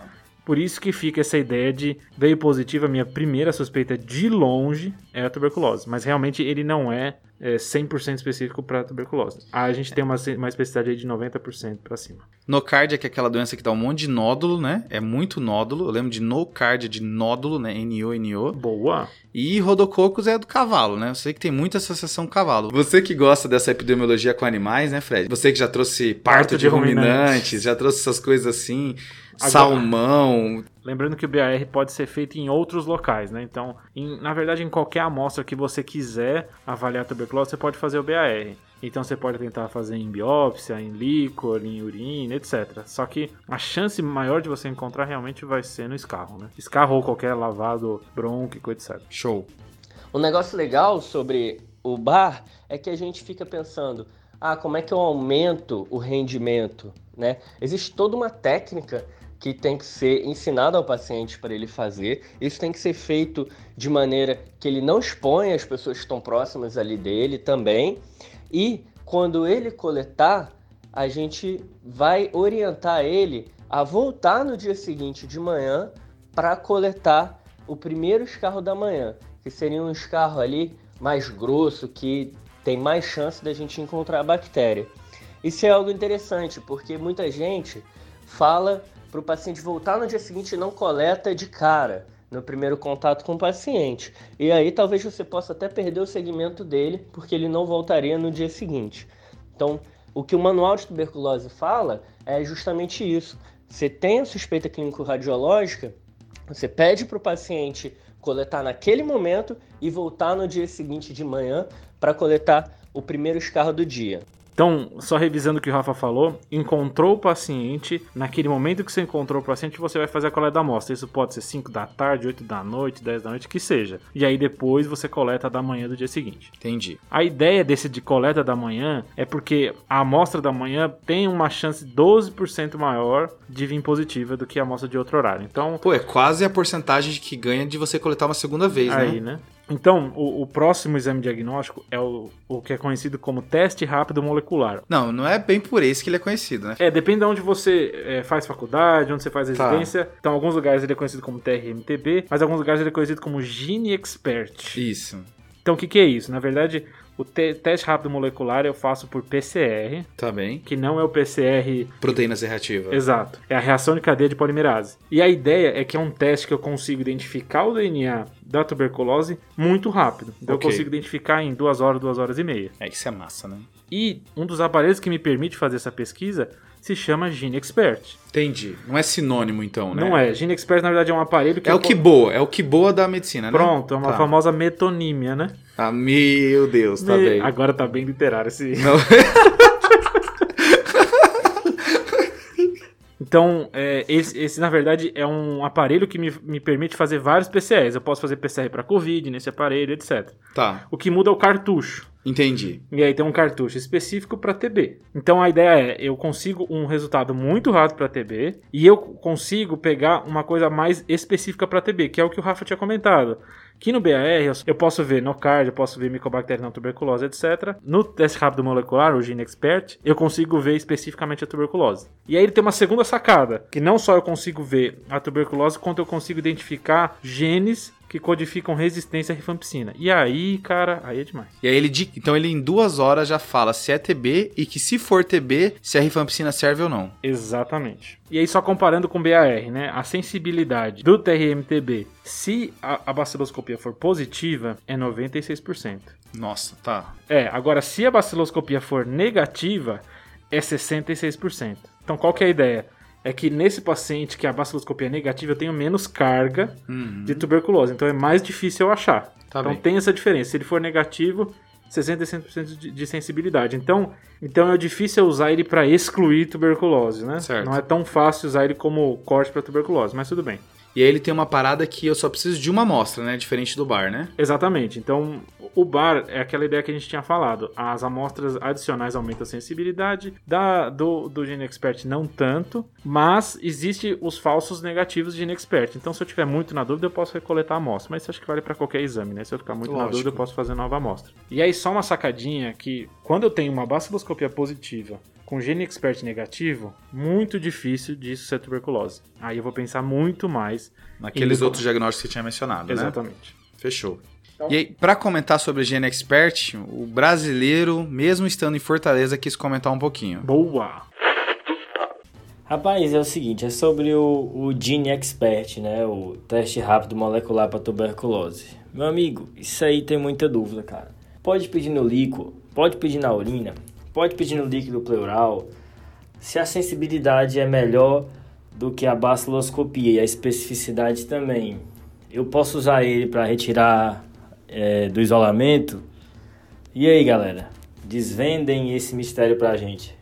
Por isso que fica essa ideia de veio positiva, a minha primeira suspeita de longe é a tuberculose. Mas realmente ele não é, é 100% específico para tuberculose. A gente tem uma, uma especificidade aí de 90% para cima. Nocardia, que é aquela doença que dá um monte de nódulo, né? É muito nódulo. Eu lembro de nocardia, de nódulo, né? N-O-N-O. Boa! E rodococos é do cavalo, né? Eu sei que tem muita associação com cavalo. Você que gosta dessa epidemiologia com animais, né, Fred? Você que já trouxe parto, Parto de, de ruminantes. ruminantes, já trouxe essas coisas assim, Agora- salmão. Lembrando que o BAR pode ser feito em outros locais, né? Então, em- na verdade, em qualquer amostra que você quiser avaliar a tuberculose, você pode fazer o BAR. Então, você pode tentar fazer em biópsia, em líquor, em urina, etc. Só que a chance maior de você encontrar realmente vai ser no escarro, né? Escarro ou qualquer lavado brônquico, etc. Show. Um negócio legal sobre o bar é que a gente fica pensando, ah, como é que eu aumento o rendimento, né? Existe toda uma técnica que tem que ser ensinada ao paciente para ele fazer. Isso tem que ser feito de maneira que ele não exponha as pessoas que estão próximas ali dele também. E quando ele coletar, a gente vai orientar ele a voltar no dia seguinte de manhã para coletar o primeiro escarro da manhã, que seria um escarro ali mais grosso, que tem mais chance da gente encontrar a bactéria. Isso é algo interessante, porque muita gente fala para o paciente voltar no dia seguinte e não coleta de cara no primeiro contato com o paciente. E aí talvez você possa até perder o segmento dele, porque ele não voltaria no dia seguinte. Então, o que o manual de tuberculose fala é justamente isso. Você tem a suspeita clínico-radiológica, você pede para o paciente coletar naquele momento e voltar no dia seguinte de manhã para coletar o primeiro escarro do dia. Então, só revisando o que o Rafa falou, encontrou o paciente, naquele momento que você encontrou o paciente, você vai fazer a coleta da amostra. Isso pode ser 5 da tarde, 8 da noite, 10 da noite, que seja. E aí depois você coleta da manhã do dia seguinte. Entendi. A ideia desse de coleta da manhã é porque a amostra da manhã tem uma chance 12% maior de vir positiva do que a amostra de outro horário. Então, Pô, é quase a porcentagem que ganha de você coletar uma segunda vez, aí, né? né? Então, o, o próximo exame diagnóstico é o, o que é conhecido como teste rápido molecular. Não, não é bem por esse que ele é conhecido, né? É, depende de onde você é, faz faculdade, onde você faz Tá. residência. Então, em alguns lugares ele é conhecido como TRMTB, mas em alguns lugares ele é conhecido como Gene Expert. Isso. Então, o que, que é isso? Na verdade, o te- teste rápido molecular eu faço por PCR, Tá bem. que não é o PCR Proteínas reativas. Exato. É a reação de cadeia de polimerase. E a ideia é que é um teste que eu consigo identificar o DNA da tuberculose muito rápido. Então Ok. eu consigo identificar em duas horas, duas horas e meia. É, isso é massa, né? E um dos aparelhos que me permite fazer essa pesquisa se chama Gene Expert. Entendi. Não é sinônimo, então, né? Não é. Gene Expert, na verdade, é um aparelho que. É o que boa, é o que boa da medicina, né? Pronto, é uma Tá. famosa metonímia, né? Ah, meu Deus, tá Me- bem. Agora tá bem literário esse. Não. Então, é, esse, esse, na verdade, é um aparelho que me, me permite fazer vários PCRs. Eu posso fazer PCR para Covid nesse aparelho, etc. Tá, O que muda é o cartucho. entendi. E aí tem um cartucho específico para TB. Então a ideia é, eu consigo um resultado muito rápido para TB e eu consigo pegar uma coisa mais específica para TB, que é o que o Rafa tinha comentado. Que no BAR eu- posso ver nocardia, eu posso ver micobactéria não tuberculose, etc. No teste rápido molecular, o Gene Expert, eu consigo ver especificamente a tuberculose. E aí ele tem uma segunda sacada, que não só eu consigo ver a tuberculose, quanto eu consigo identificar genes que codificam resistência à rifampicina. E aí, cara, aí é demais. E aí ele, então ele em duas horas já fala se é TB e que se for TB, se a rifampicina serve ou não. Exatamente. E aí, só comparando com o BAR, né? A sensibilidade do TRMTB, se a, a baciloscopia for positiva, é 96%. Nossa, tá. É, agora, se a baciloscopia for negativa, é 66%. Então, qual que é a ideia? É que nesse paciente que a baciloscopia é negativa, eu tenho menos carga Uhum. de tuberculose. Então, é mais difícil eu achar. Tá então, bem. tem essa diferença. Se ele for negativo, 65% de, de sensibilidade. Então, então é difícil usar ele para excluir tuberculose, né? Certo. Não é tão fácil usar ele como corte para tuberculose, mas tudo bem. E aí ele tem uma parada que eu só preciso de uma amostra, né? Diferente do bar, né? Exatamente. Então, o bar é aquela ideia que a gente tinha falado. As amostras adicionais aumentam a sensibilidade, da, do, do Gene Expert não tanto, mas existe os falsos negativos de Gene Expert. Então, se eu tiver muito na dúvida, eu posso recoletar a amostra. Mas isso acho que vale para qualquer exame, né? Se eu ficar muito na Lógico. dúvida, eu posso fazer nova amostra. E aí, só uma sacadinha que quando eu tenho uma baciloscopia positiva com Gene Expert negativo, muito difícil disso ser tuberculose. Aí eu vou pensar muito mais. Naqueles outros diagnósticos que você tinha mencionado, né? Exatamente. Fechou. Então- E aí, pra comentar sobre Gene Expert, o brasileiro, mesmo estando em Fortaleza, quis comentar um pouquinho. Boa! Rapaz, é o seguinte, é sobre o, o Gene Expert, né? O teste rápido molecular para tuberculose. Meu amigo, isso aí tem muita dúvida, cara. Pode pedir no líquido, pode pedir na urina, pode pedir no líquido pleural. Se a sensibilidade é melhor do que a baciloscopia e a especificidade também, eu posso usar ele para retirar é, do isolamento? E aí, galera? Desvendem esse mistério pra gente.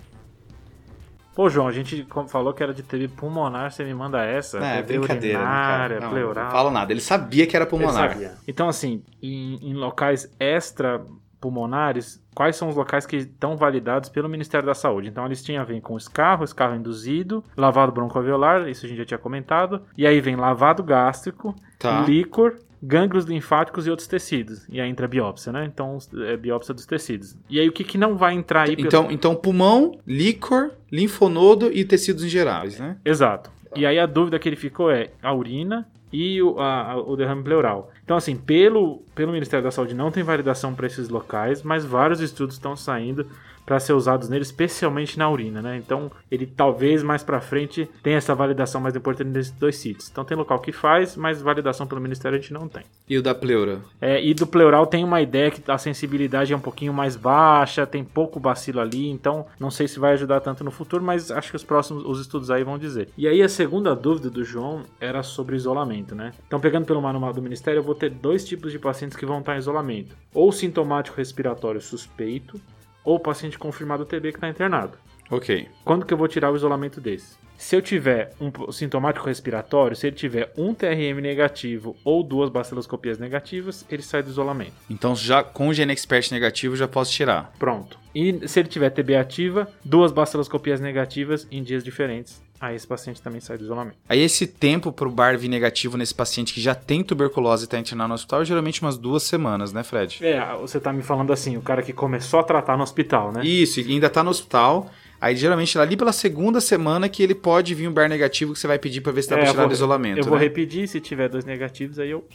Pô, João, a gente falou que era de TB pulmonar, você me manda essa. É, TB brincadeira, urinária? Não, pleural. não falo nada. Ele sabia que era Ele pulmonar. sabia. Então, assim, em, em locais extra pulmonares, quais são os locais que estão validados pelo Ministério da Saúde? Então, a listinha vem com escarro, escarro induzido, lavado broncoalveolar, isso a gente já tinha comentado. E aí vem lavado gástrico, Tá. líquor, gânglios linfáticos e outros tecidos. E aí entra a biópsia, né? Então, é biópsia dos tecidos. E aí, o que, que não vai entrar aí? pelo- Então, então, pulmão, líquor, linfonodo e tecidos em gerais, né? Exato. E aí a dúvida que ele ficou é a urina e o, a- o derrame pleural. Então, assim, pelo, pelo Ministério da Saúde não tem validação para esses locais, mas vários estudos estão saindo para ser usados nele, especialmente na urina, né? Então, ele talvez mais para frente tenha essa validação mais importante nesses dois sítios. Então, tem local que faz, mas validação pelo Ministério a gente não tem. E o da pleura? É, e do pleural tem uma ideia que a sensibilidade é um pouquinho mais baixa, tem pouco bacilo ali, então não sei se vai ajudar tanto no futuro, mas acho que os próximos os estudos aí vão dizer. E aí a segunda dúvida do João era sobre isolamento, né? Então pegando pelo manual do Ministério, eu vou ter dois tipos de pacientes que vão estar em isolamento: ou sintomático respiratório suspeito, ou paciente confirmado TB que está internado. Ok. Quando que eu vou tirar o isolamento desse? Se eu tiver um sintomático respiratório, se ele tiver um TRM negativo ou duas baciloscopias negativas, ele sai do isolamento. Então, já com o Gene Expert negativo, já posso tirar. Pronto. E se ele tiver TB ativa, duas baciloscopias negativas em dias diferentes, aí esse paciente também sai do isolamento. Aí esse tempo pro bar vir negativo nesse paciente que já tem tuberculose e tá internado no hospital é geralmente umas duas semanas, né, Fred? É, você tá me falando assim, o cara que começou a tratar no hospital, né? Isso, e ainda tá no hospital. Aí geralmente ali pela segunda semana que ele pode vir um bar negativo que você vai pedir pra ver se dá É, eu tirar vou- do isolamento. Eu vou né? repetir, se tiver dois negativos, aí eu.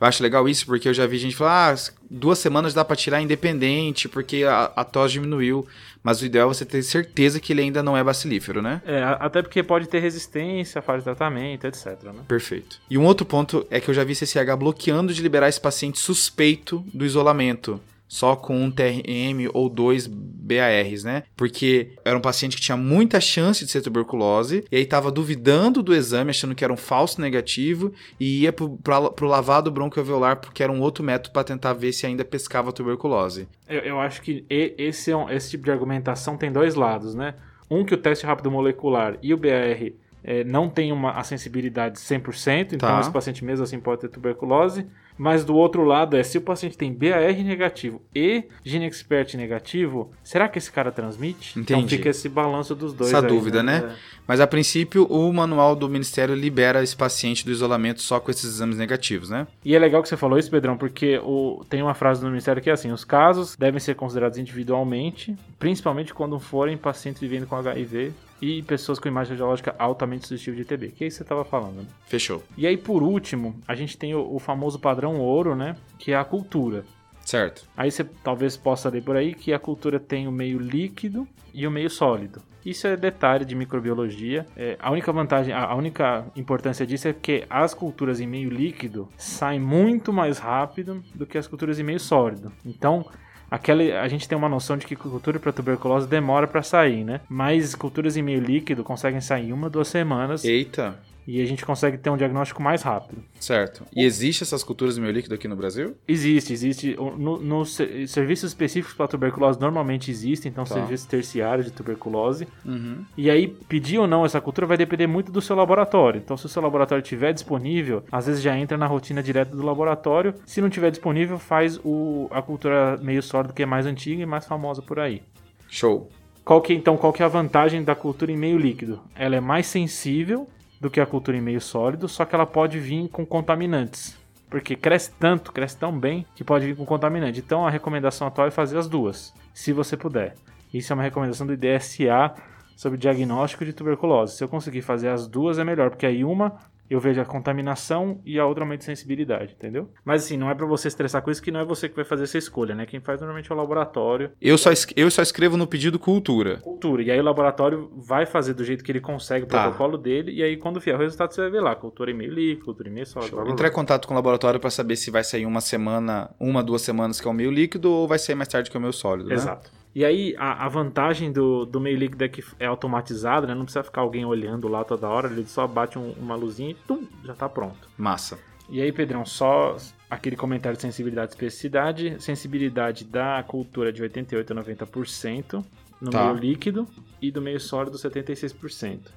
Eu acho legal isso porque eu já vi gente falar, ah, duas semanas dá pra tirar independente porque a, a tos diminuiu. Mas o ideal é você ter certeza que ele ainda não é bacilífero, né? É, até porque pode ter resistência, falha de tratamento, etc. Né? Perfeito. E um outro ponto é que eu já vi CCH bloqueando de liberar esse paciente suspeito do isolamento. Só com um TRM ou dois BARs, né? Porque era um paciente que tinha muita chance de ser tuberculose, e aí tava duvidando do exame, achando que era um falso negativo, e ia pro, pra, pro lavado bronquioalveolar, porque era um outro método para tentar ver se ainda pescava tuberculose. Eu, eu acho que esse, é um- esse tipo de argumentação tem dois lados, né? Um que o teste rápido molecular e o BR é, não tem uma, a sensibilidade 100%, então Tá. esse paciente mesmo assim pode ter tuberculose. Mas do outro lado é, se o paciente tem BAR negativo e GeneXpert negativo, será que esse cara transmite? Então Entendi. fica esse balanço dos dois Essa aí, dúvida, né? Mas a princípio, o manual do Ministério libera esse paciente do isolamento só com esses exames negativos, né? E é legal que você falou isso, Pedrão, porque o, tem uma frase do Ministério que é assim: os casos devem ser considerados individualmente, principalmente quando forem pacientes vivendo com HIV e pessoas com imagem radiológica altamente suscetível de TB, que é isso que você estava falando. Né? Fechou. E aí, por último, a gente tem o, o famoso padrão ouro, né? Que é a cultura. Certo. Aí você talvez possa ler por aí que a cultura tem o meio líquido e o meio sólido. Isso é detalhe de microbiologia. É, a única vantagem, a, a única importância disso é que as culturas em meio líquido saem muito mais rápido do que as culturas em meio sólido. Então, aquela, a gente tem uma noção de que cultura para tuberculose demora para sair, né? Mas culturas em meio líquido conseguem sair em uma, duas semanas Eita. E a gente consegue ter um diagnóstico mais rápido. Certo. E existe essas culturas de meio líquido aqui no Brasil? Existe, existe. No, no se- serviços específicos para tuberculose normalmente existem, então Tá. serviços terciários de tuberculose. Uhum. E aí, pedir ou não essa cultura vai depender muito do seu laboratório. Então, se o seu laboratório estiver disponível, às vezes já entra na rotina direta do laboratório. Se não tiver disponível, faz o, a cultura meio sólido, que é mais antiga e mais famosa por aí. Show. Qual que, então, qual que é a vantagem da cultura em meio líquido? Ela é mais sensível do que a cultura em meio sólido, só que ela pode vir com contaminantes. Porque cresce tanto, cresce tão bem, que pode vir com contaminante. Então a recomendação atual é fazer as duas, se você puder. Isso é uma recomendação do IDSA sobre diagnóstico de tuberculose. Se eu conseguir fazer as duas é melhor, porque aí uma eu vejo a contaminação e a outra aumenta a sensibilidade, entendeu? Mas assim, não é pra você estressar com isso, que não é você que vai fazer essa escolha, né? Quem faz normalmente é o laboratório Eu só, es- eu só escrevo no pedido cultura. cultura. E aí o laboratório vai fazer do jeito que ele consegue o Tá. protocolo dele. E aí, quando vier o resultado, você vai ver lá. Cultura em meio líquido, cultura em meio sólido. blá, blá, Entrar em contato com o laboratório para saber se vai sair uma semana, uma, duas semanas que é o meio líquido ou vai sair mais tarde que é o meio sólido, né? Exato. E aí, a, a vantagem do, do meio líquido é que é automatizado, né? Não precisa ficar alguém olhando lá toda hora. Ele só bate um- uma luzinha e tum, já tá pronto. Massa. E aí, Pedrão, só aquele comentário de sensibilidade e especificidade. Sensibilidade da cultura de 88% a 90% no Tá. meio líquido e do meio sólido 76%.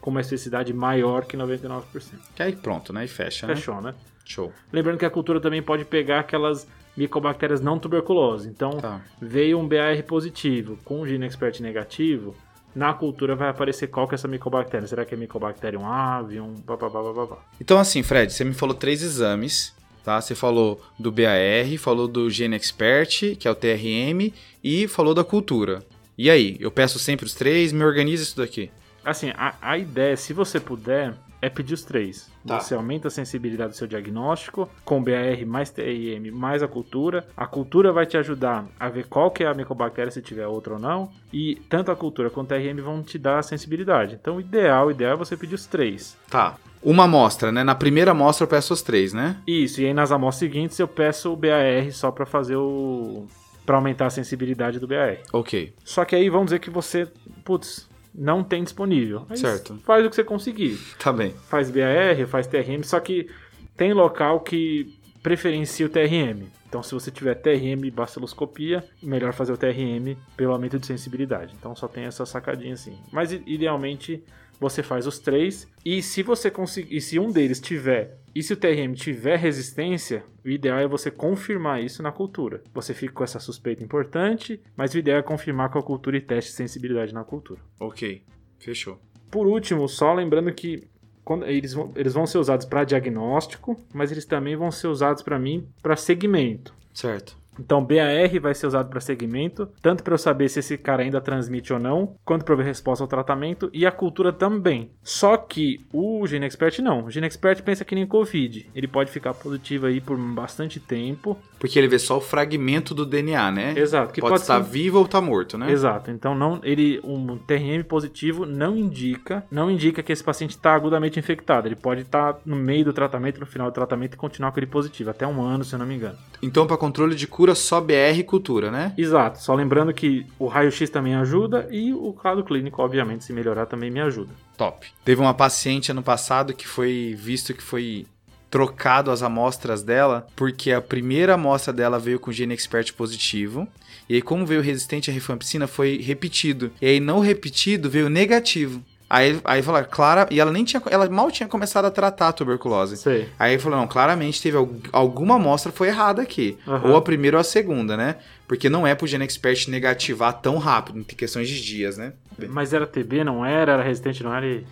Com uma especificidade maior que 99%. Que aí pronto, né? E fecha, né? Fechou, né? Show. Lembrando que a cultura também pode pegar aquelas micobactérias não tuberculose. Então, Tá. veio um BAR positivo com um gene expert negativo, na cultura vai aparecer qual que é essa micobactéria. Será que é Mycobacterium avium, papapá, papapá. Então, assim, Fred, você me falou três exames, tá? Você falou do BAR, falou do Gene Expert, que é o TRM, e falou da cultura. E aí, eu peço sempre os três, me organiza isso daqui. Assim, a, a ideia, se você puder, é pedir os três. Tá. Você aumenta a sensibilidade do seu diagnóstico, com BAR mais TRM mais a cultura. A cultura vai te ajudar a ver qual que é a micobactéria, se tiver outra ou não. E tanto a cultura quanto a TRM vão te dar a sensibilidade. Então, o ideal, o ideal é você pedir os três. Tá. Uma amostra, né? Na primeira amostra eu peço os três, né? Isso, e aí nas amostras seguintes eu peço o BAR só para fazer o. para aumentar a sensibilidade do BAR. Ok. Só que aí vamos dizer que você, putz, não tem disponível. Aí Certo. Faz o que você conseguir. Tá bem. Faz BAR, faz TRM, só que tem local que preferencia o TRM. Então, se você tiver TRM e baciloscopia, melhor fazer o TRM pelo aumento de sensibilidade. Então, só tem essa sacadinha assim. Mas, idealmente, você faz os três. E se você conseguir, e se um deles tiver, e se o TRM tiver resistência, o ideal é você confirmar isso na cultura. Você fica com essa suspeita importante, mas o ideal é confirmar com a cultura e teste sensibilidade na cultura. Ok. Fechou. por último, só lembrando que quando eles, vão, eles vão ser usados para diagnóstico, mas eles também vão ser usados para mim para segmento. Certo. Então, BAR vai ser usado para segmento, tanto para eu saber se esse cara ainda transmite ou não, quanto para ver resposta ao tratamento, e a cultura também. Só que o GeneXpert não. O GeneXpert pensa que nem Covid. Ele pode ficar positivo aí por bastante tempo. Porque ele vê só o fragmento do DNA, né? Exato. Que pode, pode estar ser- vivo ou estar morto, né? Exato. Então não, ele um TRM positivo não indica, não indica que esse paciente está agudamente infectado. Ele pode estar no meio do tratamento, no final do tratamento e continuar com ele positivo, até um ano, se eu não me engano. Então, para controle de cura, só BR cultura, né? Exato. Só lembrando que o raio-x também ajuda e o quadro clínico, obviamente, se melhorar também me ajuda. Top. Teve uma paciente ano passado que foi visto que foi trocado as amostras dela, porque a primeira amostra dela veio com gene expert positivo. E aí, como veio resistente à rifampicina, foi repetido. E aí, não repetido, veio negativo. Aí, aí falaram, Clara, e ela nem tinha, ela mal tinha começado a tratar a tuberculose. Sei. Aí falou, não, claramente teve al- alguma amostra foi errada aqui. Aham. Ou a primeira ou a segunda, né? Porque não é pro GeneXpert negativar tão rápido, em questões de dias, né? Mas era TB, não era? Era resistente, não era? E...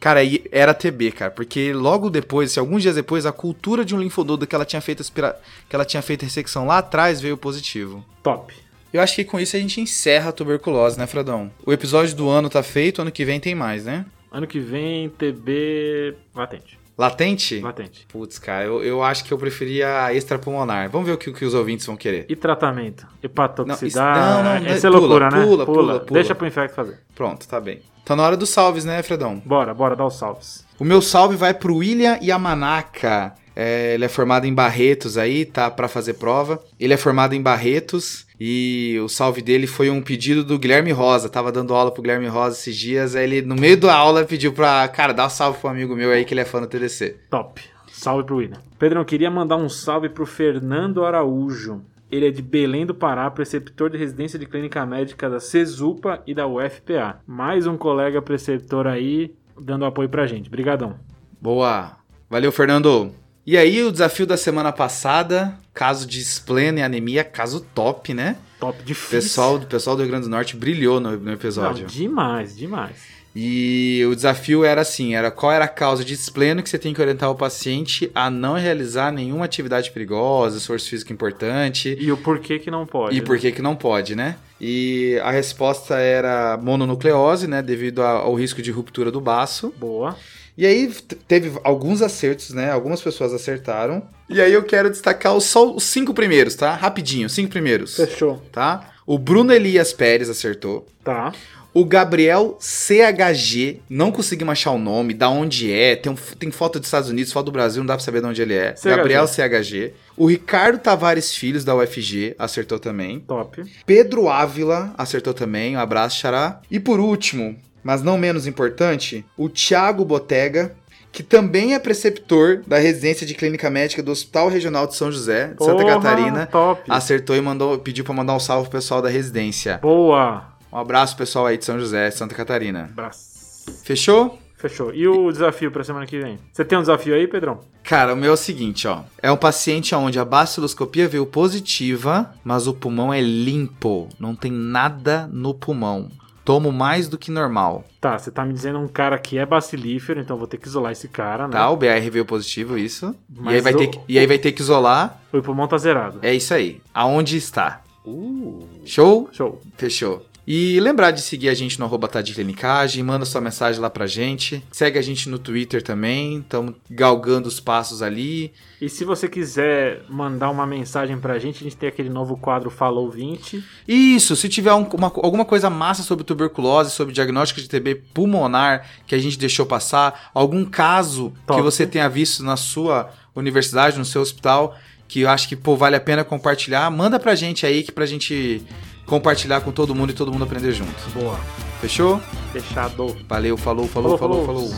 Cara, era TB, cara, porque logo depois, se alguns dias depois, a cultura de um linfonodo que ela tinha feito aspira... que ela tinha feito ressecção lá atrás veio positivo. Top. Eu acho que com isso a gente encerra a tuberculose, né, Fredão? O episódio do ano tá feito, ano que vem tem mais, né? Ano que vem, TB latente. Latente? Latente. Putz, cara, eu, eu acho que eu preferia extrapulmonar. Vamos ver o que, o que os ouvintes vão querer. E tratamento? Hepatotoxicidade? Não, isso- não, não, Essa é pula, loucura, né? pula, pula, pula. Deixa pro infecto fazer. Pronto, tá bem. Tá na hora dos salves, né, Fredão? Bora, bora, dá os salves. O meu salve vai pro William Yamanaka. É, ele é formado em Barretos aí, tá pra fazer prova. Ele é formado em Barretos e o salve dele foi um pedido do Guilherme Rosa. Tava dando aula pro Guilherme Rosa esses dias, aí ele no meio da aula pediu pra, cara, dá um salve pro amigo meu aí que ele é fã do TDC. Top. Salve pro William. Pedro, eu queria mandar um salve pro Fernando Araújo. Ele é de Belém do Pará, preceptor de residência de clínica médica da CESUPA e da UFPA. Mais um colega preceptor aí dando apoio pra gente. Brigadão. Boa. Valeu, Fernando. E aí, o desafio da semana passada, caso de esplena e anemia, caso top, né? Top difícil. pessoal, o pessoal do Rio Grande do Norte brilhou no, no episódio. Não, demais, demais. E o desafio era assim, era qual era a causa de espleno que você tem que orientar o paciente a não realizar nenhuma atividade perigosa, esforço físico importante. E o porquê que não pode. E por que que não pode, né? E a resposta era mononucleose, né? Devido ao risco de ruptura do baço. Boa. E aí teve alguns acertos, né? Algumas pessoas acertaram. E aí eu quero destacar os, só os cinco primeiros, tá? Rapidinho, cinco primeiros, Fechou. tá? O Bruno Elias Pérez acertou. Tá. O Gabriel CHG, não consegui achar o nome, da onde é, tem, um- tem foto dos Estados Unidos, foto do Brasil, não dá pra saber de onde ele é. CHG. Gabriel CHG. O Ricardo Tavares Filhos, da UFG, acertou também. Top. Pedro Ávila acertou também, um abraço, Xará. E por último, mas não menos importante, o Thiago Botega, que também é preceptor da residência de clínica médica do Hospital Regional de São José, de Santa Porra, Catarina. Top. Acertou e mandou, pediu pra mandar um salve pro pessoal da residência. Boa. Um abraço, pessoal aí de São José, Santa Catarina. Abraço. Fechou? Fechou. E o desafio pra semana que vem? Você tem um desafio aí, Pedrão? Cara, o meu é o seguinte, ó. É um paciente onde a baciloscopia veio positiva, mas o pulmão é limpo. Não tem nada no pulmão. Tomo mais do que normal. Tá, você tá me dizendo um cara que é bacilífero, então vou ter que isolar esse cara, né? Tá? O BR veio positivo, isso. E Mas aí, vai o- ter que, e aí vai ter que isolar. O pulmão tá zerado. É isso aí. Aonde está? Uh, Show? Show. Fechou. E lembrar de seguir a gente no arroba tá clinicagem, manda sua mensagem lá pra gente. Segue a gente no Twitter também, estamos galgando os passos ali. E se você quiser mandar uma mensagem pra gente, a gente tem aquele novo quadro Falou 20. Isso, se tiver um- uma- alguma coisa massa sobre tuberculose, sobre diagnóstico de TB pulmonar que a gente deixou passar, algum caso Top. que você tenha visto na sua universidade, no seu hospital, que eu acho que pô, vale a pena compartilhar, manda pra gente aí que pra gente compartilhar com todo mundo e todo mundo aprender junto. Boa. Fechou? Fechado. Valeu, falou, falou, falou, falou.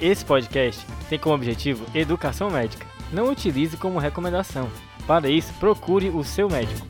Esse podcast tem como objetivo educação médica. Não utilize como recomendação. Para isso, procure o seu médico.